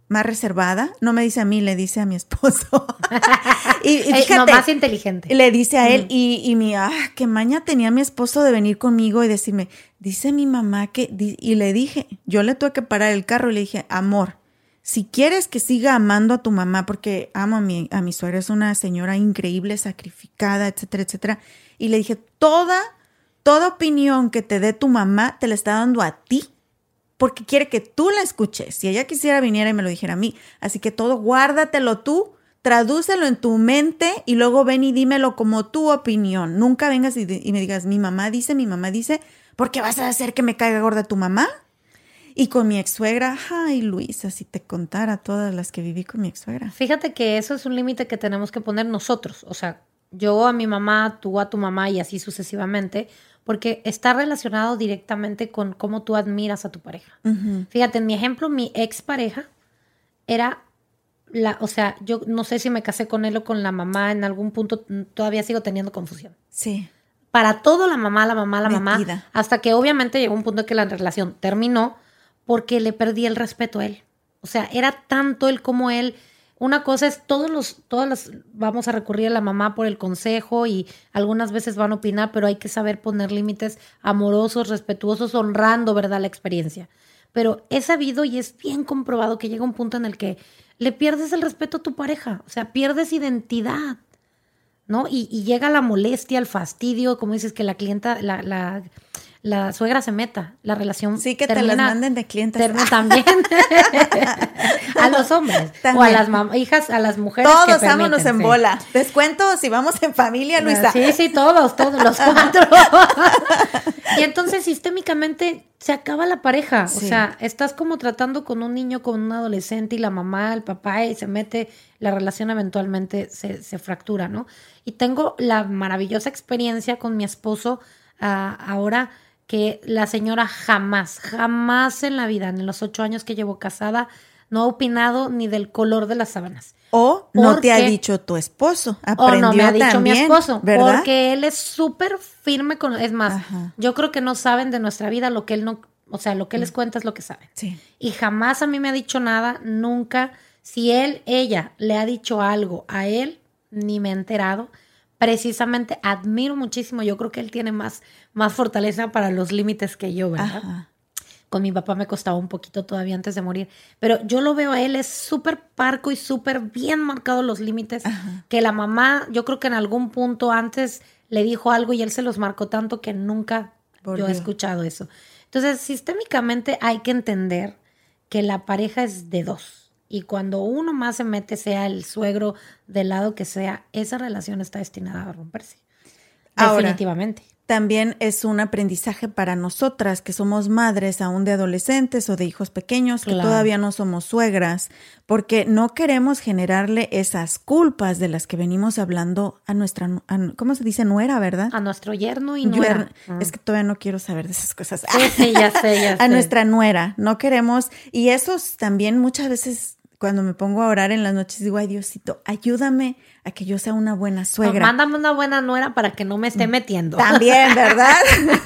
más reservada. No me dice a mí, le dice a mi esposo. y, y Eh, no, más inteligente. le dice a él y, y mi, ah, qué maña tenía mi esposo de venir conmigo y decirme, dice mi mamá que, y le dije, yo le tuve que parar el carro y le dije, amor, si quieres que siga amando a tu mamá, porque amo a mi, a mi suegra, es una señora increíble, sacrificada, etcétera, etcétera, y le dije, toda, toda opinión que te dé tu mamá te la está dando a ti porque quiere que tú la escuches. Si ella quisiera viniera y me lo dijera a mí. Así que todo guárdatelo tú, tradúcelo en tu mente y luego ven y dímelo como tu opinión. Nunca vengas y, me digas, mi mamá dice, mi mamá dice, porque vas a hacer que me caiga gorda tu mamá. Y con mi ex suegra, ay Luisa, si te contara todas las que viví con mi ex suegra. Fíjate que eso es un límite que tenemos que poner nosotros, o sea, yo a mi mamá, tú a tu mamá y así sucesivamente, porque está relacionado directamente con cómo tú admiras a tu pareja. Fíjate, en mi ejemplo, mi ex pareja era la, o sea, yo no sé si me casé con él o con la mamá, en algún punto todavía sigo teniendo confusión. Sí. Para todo la mamá, la mamá, la mamá, hasta que obviamente llegó un punto en que la relación terminó porque le perdí el respeto a él. O sea, era tanto él como él. Una cosa es, todos los, todas las, vamos a recurrir a la mamá por el consejo y algunas veces van a opinar, pero hay que saber poner límites amorosos, respetuosos, honrando, ¿verdad?, la experiencia. Pero he sabido y es bien comprobado que llega un punto en el que le pierdes el respeto a tu pareja, o sea, pierdes identidad, ¿no? Y, y llega la molestia, el fastidio, como dices, que la clienta, la, la, la suegra se meta, la relación. Sí, que te las manden de clientes. también. a los hombres. O a las hijas, a las mujeres. que Todos vámonos permiten, en sí. bola. Descuento si vamos en familia, Luisa. Sí, sí, todos, todos, los cuatro. y entonces sistémicamente se acaba la pareja. O sea, estás como tratando con un niño, con un adolescente y la mamá, el papá, y se mete, la relación eventualmente se, se fractura, ¿no? Y tengo la maravillosa experiencia con mi esposo ah, ahora que la señora jamás, jamás en la vida, en los ocho años que llevo casada, no ha opinado ni del color de las sábanas. O no ¿Por te ha dicho tu esposo. O no me ha dicho también, mi esposo, ¿verdad? porque él es súper firme con, es más, Ajá. yo creo que no saben de nuestra vida lo que él no, o sea, lo que él les cuenta es lo que saben. Sí. Y jamás a mí me ha dicho nada, nunca. Si él, ella le ha dicho algo a él, ni me he enterado. Precisamente admiro muchísimo. Yo creo que él tiene más, más fortaleza para los límites que yo, ¿verdad? Ajá. Con mi papá me costaba un poquito todavía antes de morir. Pero yo lo veo a él, es súper parco y súper bien marcados los límites. Que la mamá, yo creo que en algún punto antes le dijo algo y él se los marcó tanto que nunca yo he escuchado eso. Entonces, sistémicamente hay que entender que la pareja es de dos. Y cuando uno más se mete, sea el suegro del lado que sea, esa relación está destinada a romperse. Ahora, Definitivamente. También es un aprendizaje para nosotras que somos madres aún de adolescentes o de hijos pequeños que Claro. todavía no somos suegras, porque no queremos generarle esas culpas de las que venimos hablando a nuestra, nu- a- ¿cómo se dice? Nuera, ¿verdad? A nuestro yerno y nuera. Mm. Es que todavía no quiero saber de esas cosas. Sí, sí, ya sé, ya a sé. nuestra nuera. No queremos. Y esos también muchas veces cuando me pongo a orar en las noches digo, ay Diosito, ayúdame a que yo sea una buena No, suegra. mándame una buena nuera para que no me esté metiendo. También, ¿verdad?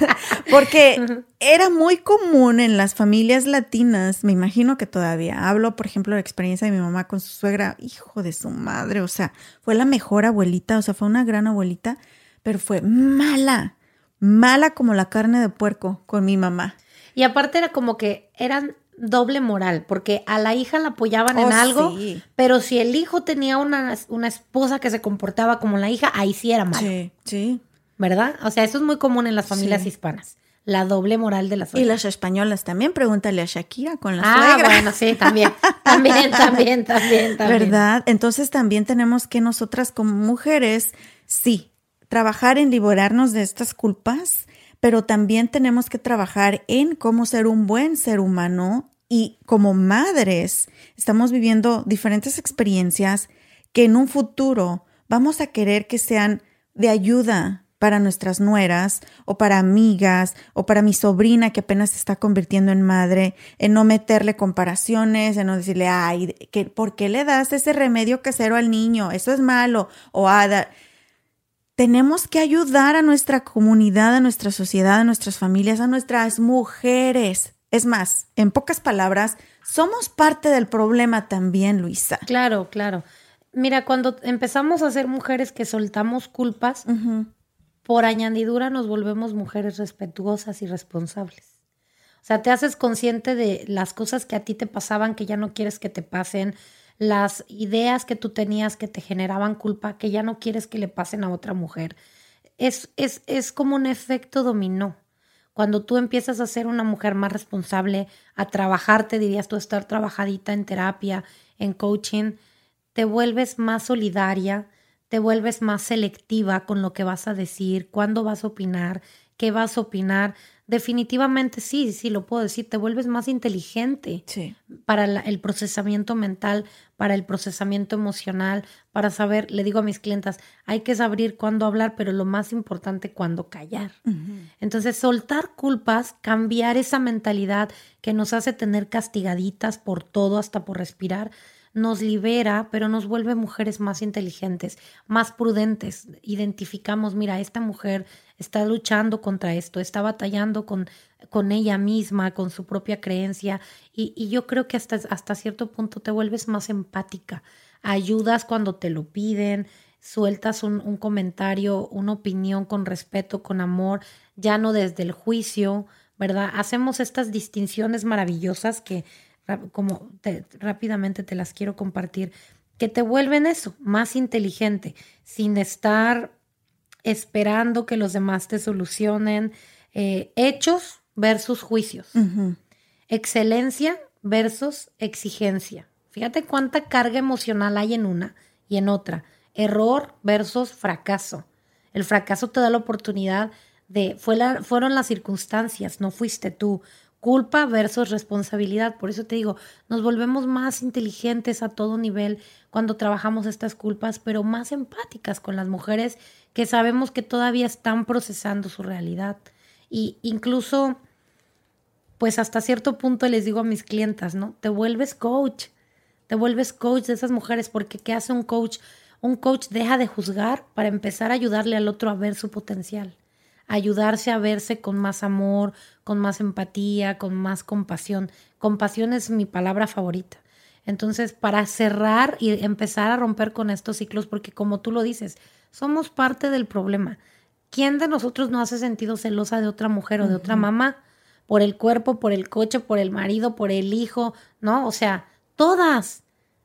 Porque era muy común en las familias latinas, me imagino que todavía. Hablo, por ejemplo, de la experiencia de mi mamá con su suegra, hijo de su madre, o sea, fue la mejor abuelita, o sea, fue una gran abuelita, pero fue mala, mala como la carne de puerco con mi mamá. Y aparte era como que eran doble moral, porque a la hija la apoyaban en Oh, algo, sí. pero si el hijo tenía una, una esposa que se comportaba como la hija, ahí sí era malo, Sí, sí. ¿verdad? O sea, eso es muy común en las familias Sí. hispanas, la doble moral de las Y las españolas también, pregúntale a Shakira con la Ah, suegra. bueno, sí, también, también, también, también, también. ¿Verdad? Entonces también tenemos que nosotras como mujeres, sí, trabajar en liberarnos de estas culpas, pero también tenemos que trabajar en cómo ser un buen ser humano y como madres estamos viviendo diferentes experiencias que en un futuro vamos a querer que sean de ayuda para nuestras nueras o para amigas o para mi sobrina que apenas se está convirtiendo en madre, en no meterle comparaciones, en no decirle, ay, ¿por qué le das ese remedio casero al niño? Eso es malo. O "Ah, da-". Tenemos que ayudar a nuestra comunidad, a nuestra sociedad, a nuestras familias, a nuestras mujeres. Es más, en pocas palabras, somos parte del problema también, Luisa. Claro, claro. Mira, cuando empezamos a ser mujeres que soltamos culpas, por añadidura nos volvemos mujeres respetuosas y responsables. O sea, te haces consciente de las cosas que a ti te pasaban que ya no quieres que te pasen, las ideas que tú tenías que te generaban culpa que ya no quieres que le pasen a otra mujer. Es, es, es como un efecto dominó. Cuando tú empiezas a ser una mujer más responsable, a trabajar, te dirías tú, estar trabajadita en terapia, en coaching, te vuelves más solidaria, te vuelves más selectiva con lo que vas a decir, cuándo vas a opinar, qué vas a opinar. Definitivamente sí, sí lo puedo decir, te vuelves más inteligente para el procesamiento mental, para el procesamiento emocional, para saber, le digo a mis clientas, hay que saber cuándo hablar, pero lo más importante, cuándo callar. Entonces, soltar culpas, cambiar esa mentalidad que nos hace tener castigaditas por todo, hasta por respirar, nos libera, pero nos vuelve mujeres más inteligentes, más prudentes. Identificamos, mira, esta mujer está luchando contra esto, está batallando con, con ella misma, con su propia creencia, y, yo creo que hasta, hasta cierto punto te vuelves más empática, ayudas cuando te lo piden, sueltas un, un comentario, una opinión con respeto, con amor, ya no desde el juicio, ¿verdad? Hacemos estas distinciones maravillosas que como rápidamente te las quiero compartir, que te vuelven eso, más inteligente, sin estar esperando que los demás te solucionen. Eh, hechos versus juicios. Excelencia versus exigencia. Fíjate cuánta carga emocional hay en una y en otra. Error versus fracaso. El fracaso te da la oportunidad de, fue la, fueron las circunstancias, no fuiste tú culpa versus responsabilidad. Por eso te digo, nos volvemos más inteligentes a todo nivel cuando trabajamos estas culpas, pero más empáticas con las mujeres que sabemos que todavía están procesando su realidad. Y incluso, pues hasta cierto punto les digo a mis clientas, ¿no? Te vuelves coach, te vuelves coach de esas mujeres, porque ¿qué hace un coach? Un coach deja de juzgar para empezar a ayudarle al otro a ver su potencial ayudarse a verse con más amor, con más empatía, con más compasión. Compasión es mi palabra favorita. Entonces, para cerrar y empezar a romper con estos ciclos, porque como tú lo dices, somos parte del problema. ¿Quién de nosotros no hace sentido celosa de otra mujer o de otra mamá? Por el cuerpo, por el coche, por el marido, por el hijo, ¿no? O sea, todas.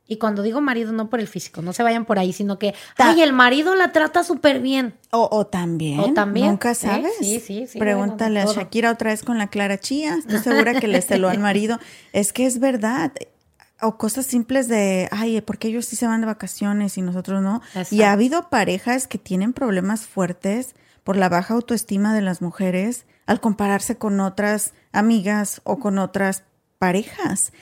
Y cuando digo marido, no por el físico, no se vayan por ahí, sino que, ay, el marido la trata súper bien. O, o, también. O también. Nunca sabes. Sí, sí, sí. Pregúntale a Shakira otra vez con la Clara Chía. Estoy segura que le celó al marido. Es que es verdad. O cosas simples de, ay, porque ellos sí se van de vacaciones y nosotros no. Y ha habido parejas que tienen problemas fuertes por la baja autoestima de las mujeres al compararse con otras amigas o con otras parejas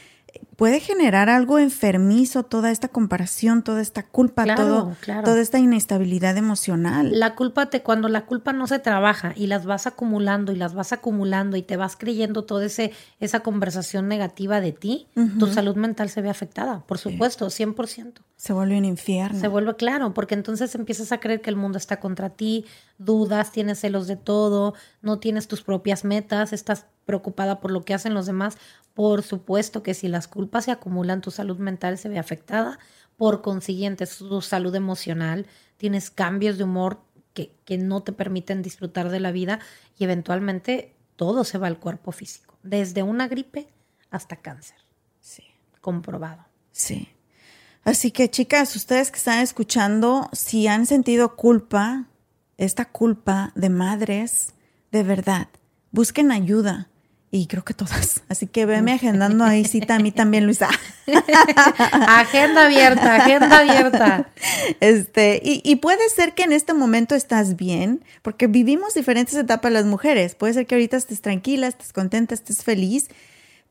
puede generar algo enfermizo toda esta comparación, toda esta culpa, todo, toda esta inestabilidad emocional. La culpa te, cuando la culpa no se trabaja y las vas acumulando y las vas acumulando y te vas creyendo toda ese, esa conversación negativa de ti, tu salud mental se ve afectada, por supuesto, 100%. Se vuelve un infierno. Se vuelve claro, porque entonces empiezas a creer que el mundo está contra ti, dudas, tienes celos de todo, no tienes tus propias metas, estás preocupada por lo que hacen los demás. Por supuesto que si las culpas se acumulan, tu salud mental se ve afectada. Por consiguiente, tu salud emocional, tienes cambios de humor que, que no te permiten disfrutar de la vida y eventualmente todo se va al cuerpo físico, desde una gripe hasta cáncer. Sí. Comprobado. Sí. Así que chicas, ustedes que están escuchando, si han sentido culpa, esta culpa de madres, de verdad, busquen ayuda. Y creo que todas. Así que veme agendando ahí cita a mí también, Luisa. agenda abierta, agenda abierta. Este, y, y, puede ser que en este momento estás bien, porque vivimos diferentes etapas las mujeres. Puede ser que ahorita estés tranquila, estés contenta, estés feliz,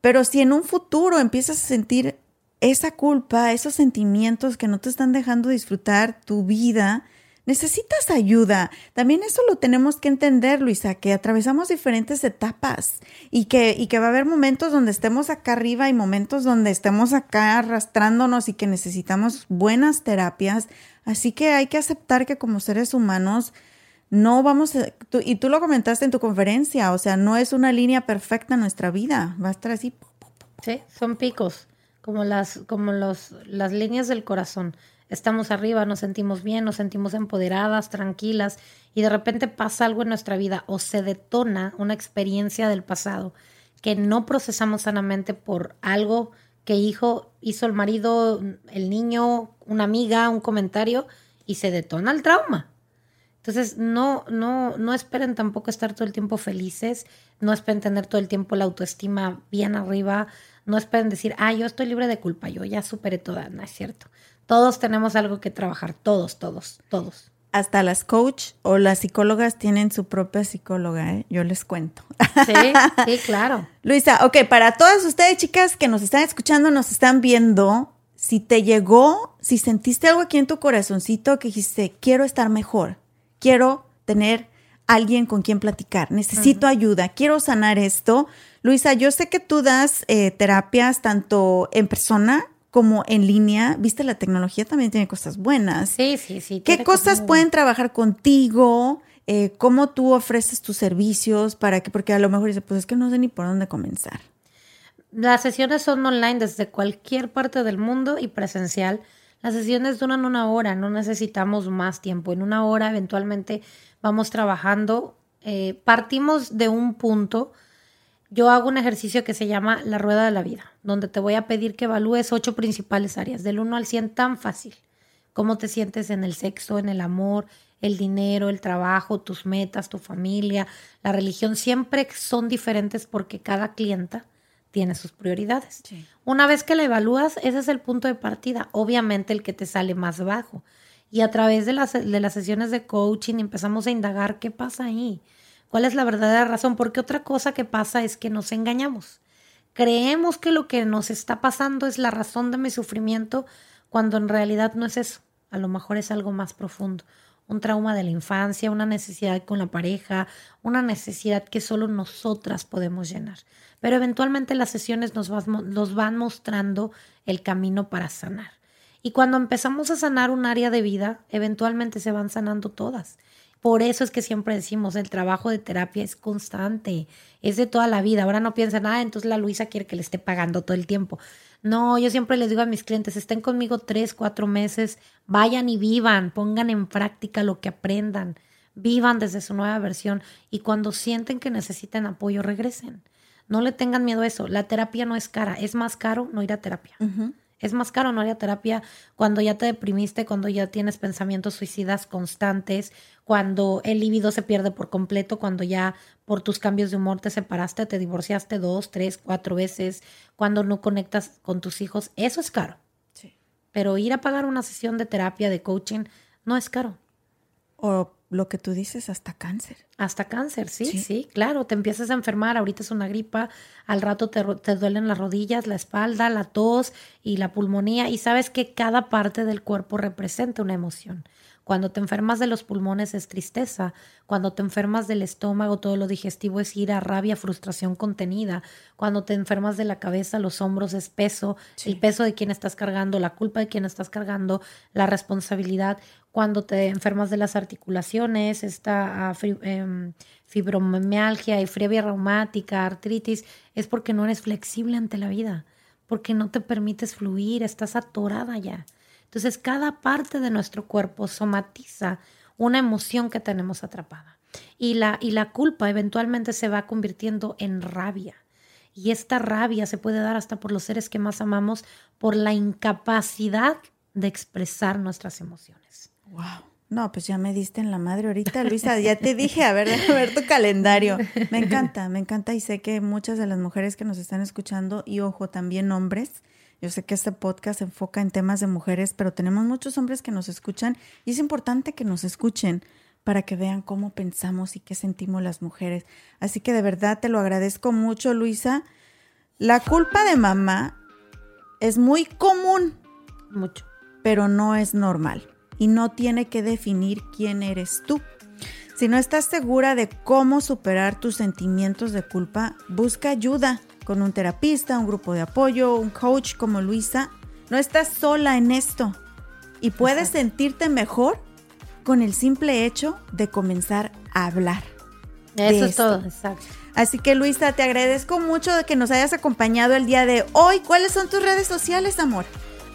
pero si en un futuro empiezas a sentir esa culpa, esos sentimientos que no te están dejando disfrutar tu vida, necesitas ayuda. También eso lo tenemos que entender, Luisa, que atravesamos diferentes etapas y que, y que va a haber momentos donde estemos acá arriba y momentos donde estemos acá arrastrándonos y que necesitamos buenas terapias. Así que hay que aceptar que como seres humanos no vamos a, y tú lo comentaste en tu conferencia, o sea, no es una línea perfecta en nuestra vida, va a estar así. Sí, son picos como las, como los, las líneas del corazón. Estamos arriba, nos sentimos bien, nos sentimos empoderadas, tranquilas, y de repente pasa algo en nuestra vida o se detona una experiencia del pasado que no procesamos sanamente por algo que hijo hizo el marido, el niño, una amiga, un comentario, y se detona el trauma. Entonces, no, no, no esperen tampoco estar todo el tiempo felices, no esperen tener todo el tiempo la autoestima bien arriba, no esperen decir, ah, yo estoy libre de culpa, yo ya superé toda, no es cierto. Todos tenemos algo que trabajar, todos, todos, todos. Hasta las coach o las psicólogas tienen su propia psicóloga, ¿eh? yo les cuento. Sí, sí, claro. Luisa, ok, para todas ustedes chicas que nos están escuchando, nos están viendo, si te llegó, si sentiste algo aquí en tu corazoncito que dijiste, quiero estar mejor, quiero tener alguien con quien platicar, necesito ayuda, quiero sanar esto. Luisa, yo sé que tú das eh, terapias tanto en persona como en línea. Viste, la tecnología también tiene cosas buenas. Sí, sí, sí. ¿Qué cosas pueden trabajar contigo? Eh, ¿Cómo tú ofreces tus servicios para que, porque a lo mejor dice, pues es que no sé ni por dónde comenzar. Las sesiones son online desde cualquier parte del mundo y presencial. Las sesiones duran una hora, no necesitamos más tiempo. En una hora eventualmente vamos trabajando. Eh, partimos de un punto. Yo hago un ejercicio que se llama la rueda de la vida, donde te voy a pedir que evalúes ocho principales áreas, del 1 al 100 tan fácil. Cómo te sientes en el sexo, en el amor, el dinero, el trabajo, tus metas, tu familia, la religión, siempre son diferentes porque cada clienta tiene sus prioridades. Una vez que la evalúas, ese es el punto de partida, obviamente el que te sale más bajo. Y a través de las, de las sesiones de coaching empezamos a indagar qué pasa ahí, cuál es la verdadera razón, porque otra cosa que pasa es que nos engañamos. Creemos que lo que nos está pasando es la razón de mi sufrimiento, cuando en realidad no es eso. A lo mejor es algo más profundo un trauma de la infancia, una necesidad con la pareja, una necesidad que solo nosotras podemos llenar. Pero eventualmente las sesiones nos, nos van mostrando el camino para sanar. Y cuando empezamos a sanar un área de vida, eventualmente se van sanando todas. Por eso es que siempre decimos, el trabajo de terapia es constante, es de toda la vida. Ahora no piensan, ah, entonces la Luisa quiere que le esté pagando todo el tiempo. No, yo siempre les digo a mis clientes, estén conmigo tres, cuatro meses, vayan y vivan, pongan en práctica lo que aprendan, vivan desde su nueva versión y cuando sienten que necesitan apoyo, regresen. No le tengan miedo a eso. La terapia no es cara, es más caro no ir a terapia. Es más caro no ir a terapia cuando ya te deprimiste, cuando ya tienes pensamientos suicidas constantes, cuando el líbido se pierde por completo, cuando ya por tus cambios de humor te separaste, te divorciaste dos, tres, cuatro veces, cuando no conectas con tus hijos. Eso es caro. Sí. Pero ir a pagar una sesión de terapia, de coaching, no es caro. O lo que tú dices, hasta cáncer. Hasta cáncer, sí, sí, claro, te empiezas a enfermar, ahorita es una gripa, al rato te, te, duelen las rodillas, la espalda, la tos y la pulmonía y sabes que cada parte del cuerpo representa una emoción. Cuando te enfermas de los pulmones es tristeza, cuando te enfermas del estómago todo lo digestivo es ira, rabia, frustración contenida, cuando te enfermas de la cabeza los hombros es peso, el peso de quien estás cargando, la culpa de quien estás cargando, la responsabilidad, cuando te enfermas de las articulaciones, esta ah, em, fibromialgia y fiebre reumática, artritis, es porque no eres flexible ante la vida, porque no te permites fluir, estás atorada ya. Entonces, cada parte de nuestro cuerpo somatiza una emoción que tenemos atrapada. Y la, y la culpa eventualmente se va convirtiendo en rabia. Y esta rabia se puede dar hasta por los seres que más amamos, por la incapacidad de expresar nuestras emociones. Wow. No, pues ya me diste en la madre ahorita, Luisa. Ya te dije, a ver, déjame ver tu calendario. Me encanta, me encanta y sé que muchas de las mujeres que nos están escuchando, y ojo, también hombres, yo sé que este podcast se enfoca en temas de mujeres, pero tenemos muchos hombres que nos escuchan y es importante que nos escuchen para que vean cómo pensamos y qué sentimos las mujeres. Así que de verdad te lo agradezco mucho, Luisa. La culpa de mamá es muy común. Mucho. Pero no es normal y no tiene que definir quién eres tú. Si no estás segura de cómo superar tus sentimientos de culpa, busca ayuda con un terapista, un grupo de apoyo, un coach como Luisa. No estás sola en esto y puedes sentirte mejor con el simple hecho de comenzar a hablar. Eso es todo, exacto. Así que Luisa, te agradezco mucho de que nos hayas acompañado el día de hoy. ¿Cuáles son tus redes sociales, amor?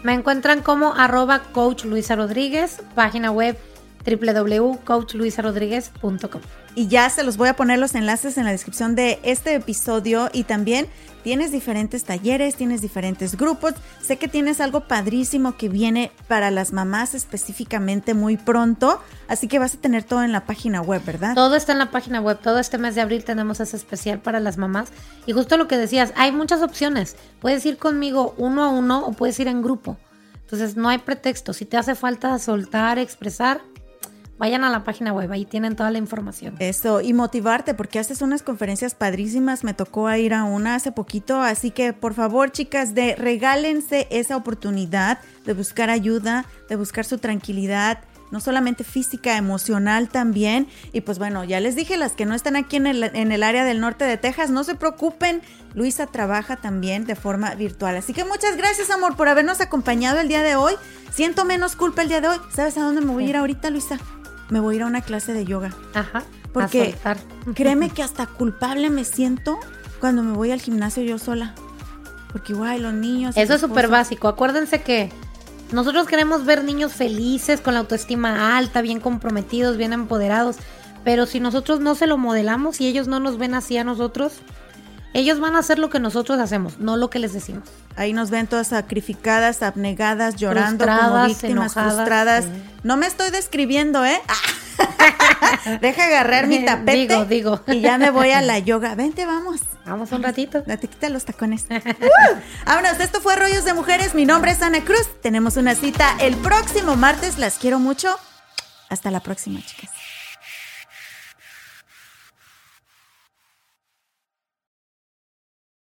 Me encuentran como arroba coach Luisa Rodríguez, página web www.coachluisarodríguez.com. Y ya se los voy a poner los enlaces en la descripción de este episodio y también tienes diferentes talleres, tienes diferentes grupos. Sé que tienes algo padrísimo que viene para las mamás específicamente muy pronto, así que vas a tener todo en la página web, ¿verdad? Todo está en la página web. Todo este mes de abril tenemos ese especial para las mamás. Y justo lo que decías, hay muchas opciones. Puedes ir conmigo uno a uno o puedes ir en grupo. Entonces no hay pretexto. Si te hace falta soltar, expresar, vayan a la página web, ahí tienen toda la información. Eso, y motivarte, porque haces unas conferencias padrísimas, me tocó ir a una hace poquito, así que por favor, chicas, de regálense esa oportunidad de buscar ayuda, de buscar su tranquilidad, no solamente física, emocional también. Y pues bueno, ya les dije, las que no están aquí en el, en el área del norte de Texas, no se preocupen, Luisa trabaja también de forma virtual. Así que muchas gracias, amor, por habernos acompañado el día de hoy. Siento menos culpa el día de hoy. ¿Sabes a dónde me voy a ir ahorita, Luisa? Me voy a ir a una clase de yoga. Ajá. Porque créeme que hasta culpable me siento cuando me voy al gimnasio yo sola. Porque igual los niños. Eso es súper básico. Acuérdense que nosotros queremos ver niños felices, con la autoestima alta, bien comprometidos, bien empoderados. Pero si nosotros no se lo modelamos y ellos no nos ven así a nosotros, ellos van a hacer lo que nosotros hacemos, no lo que les decimos. Ahí nos ven todas sacrificadas, abnegadas, llorando como víctimas, frustradas. No me estoy describiendo, ¿eh? Deja agarrar mi tapete. Digo, digo. Y ya me voy a la yoga. Vente, vamos. Vamos un ratito. te quita los tacones. Vámonos, esto fue Rollos de Mujeres. Mi nombre es Ana Cruz. Tenemos una cita el próximo martes. Las quiero mucho. Hasta la próxima, chicas.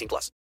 18 plus.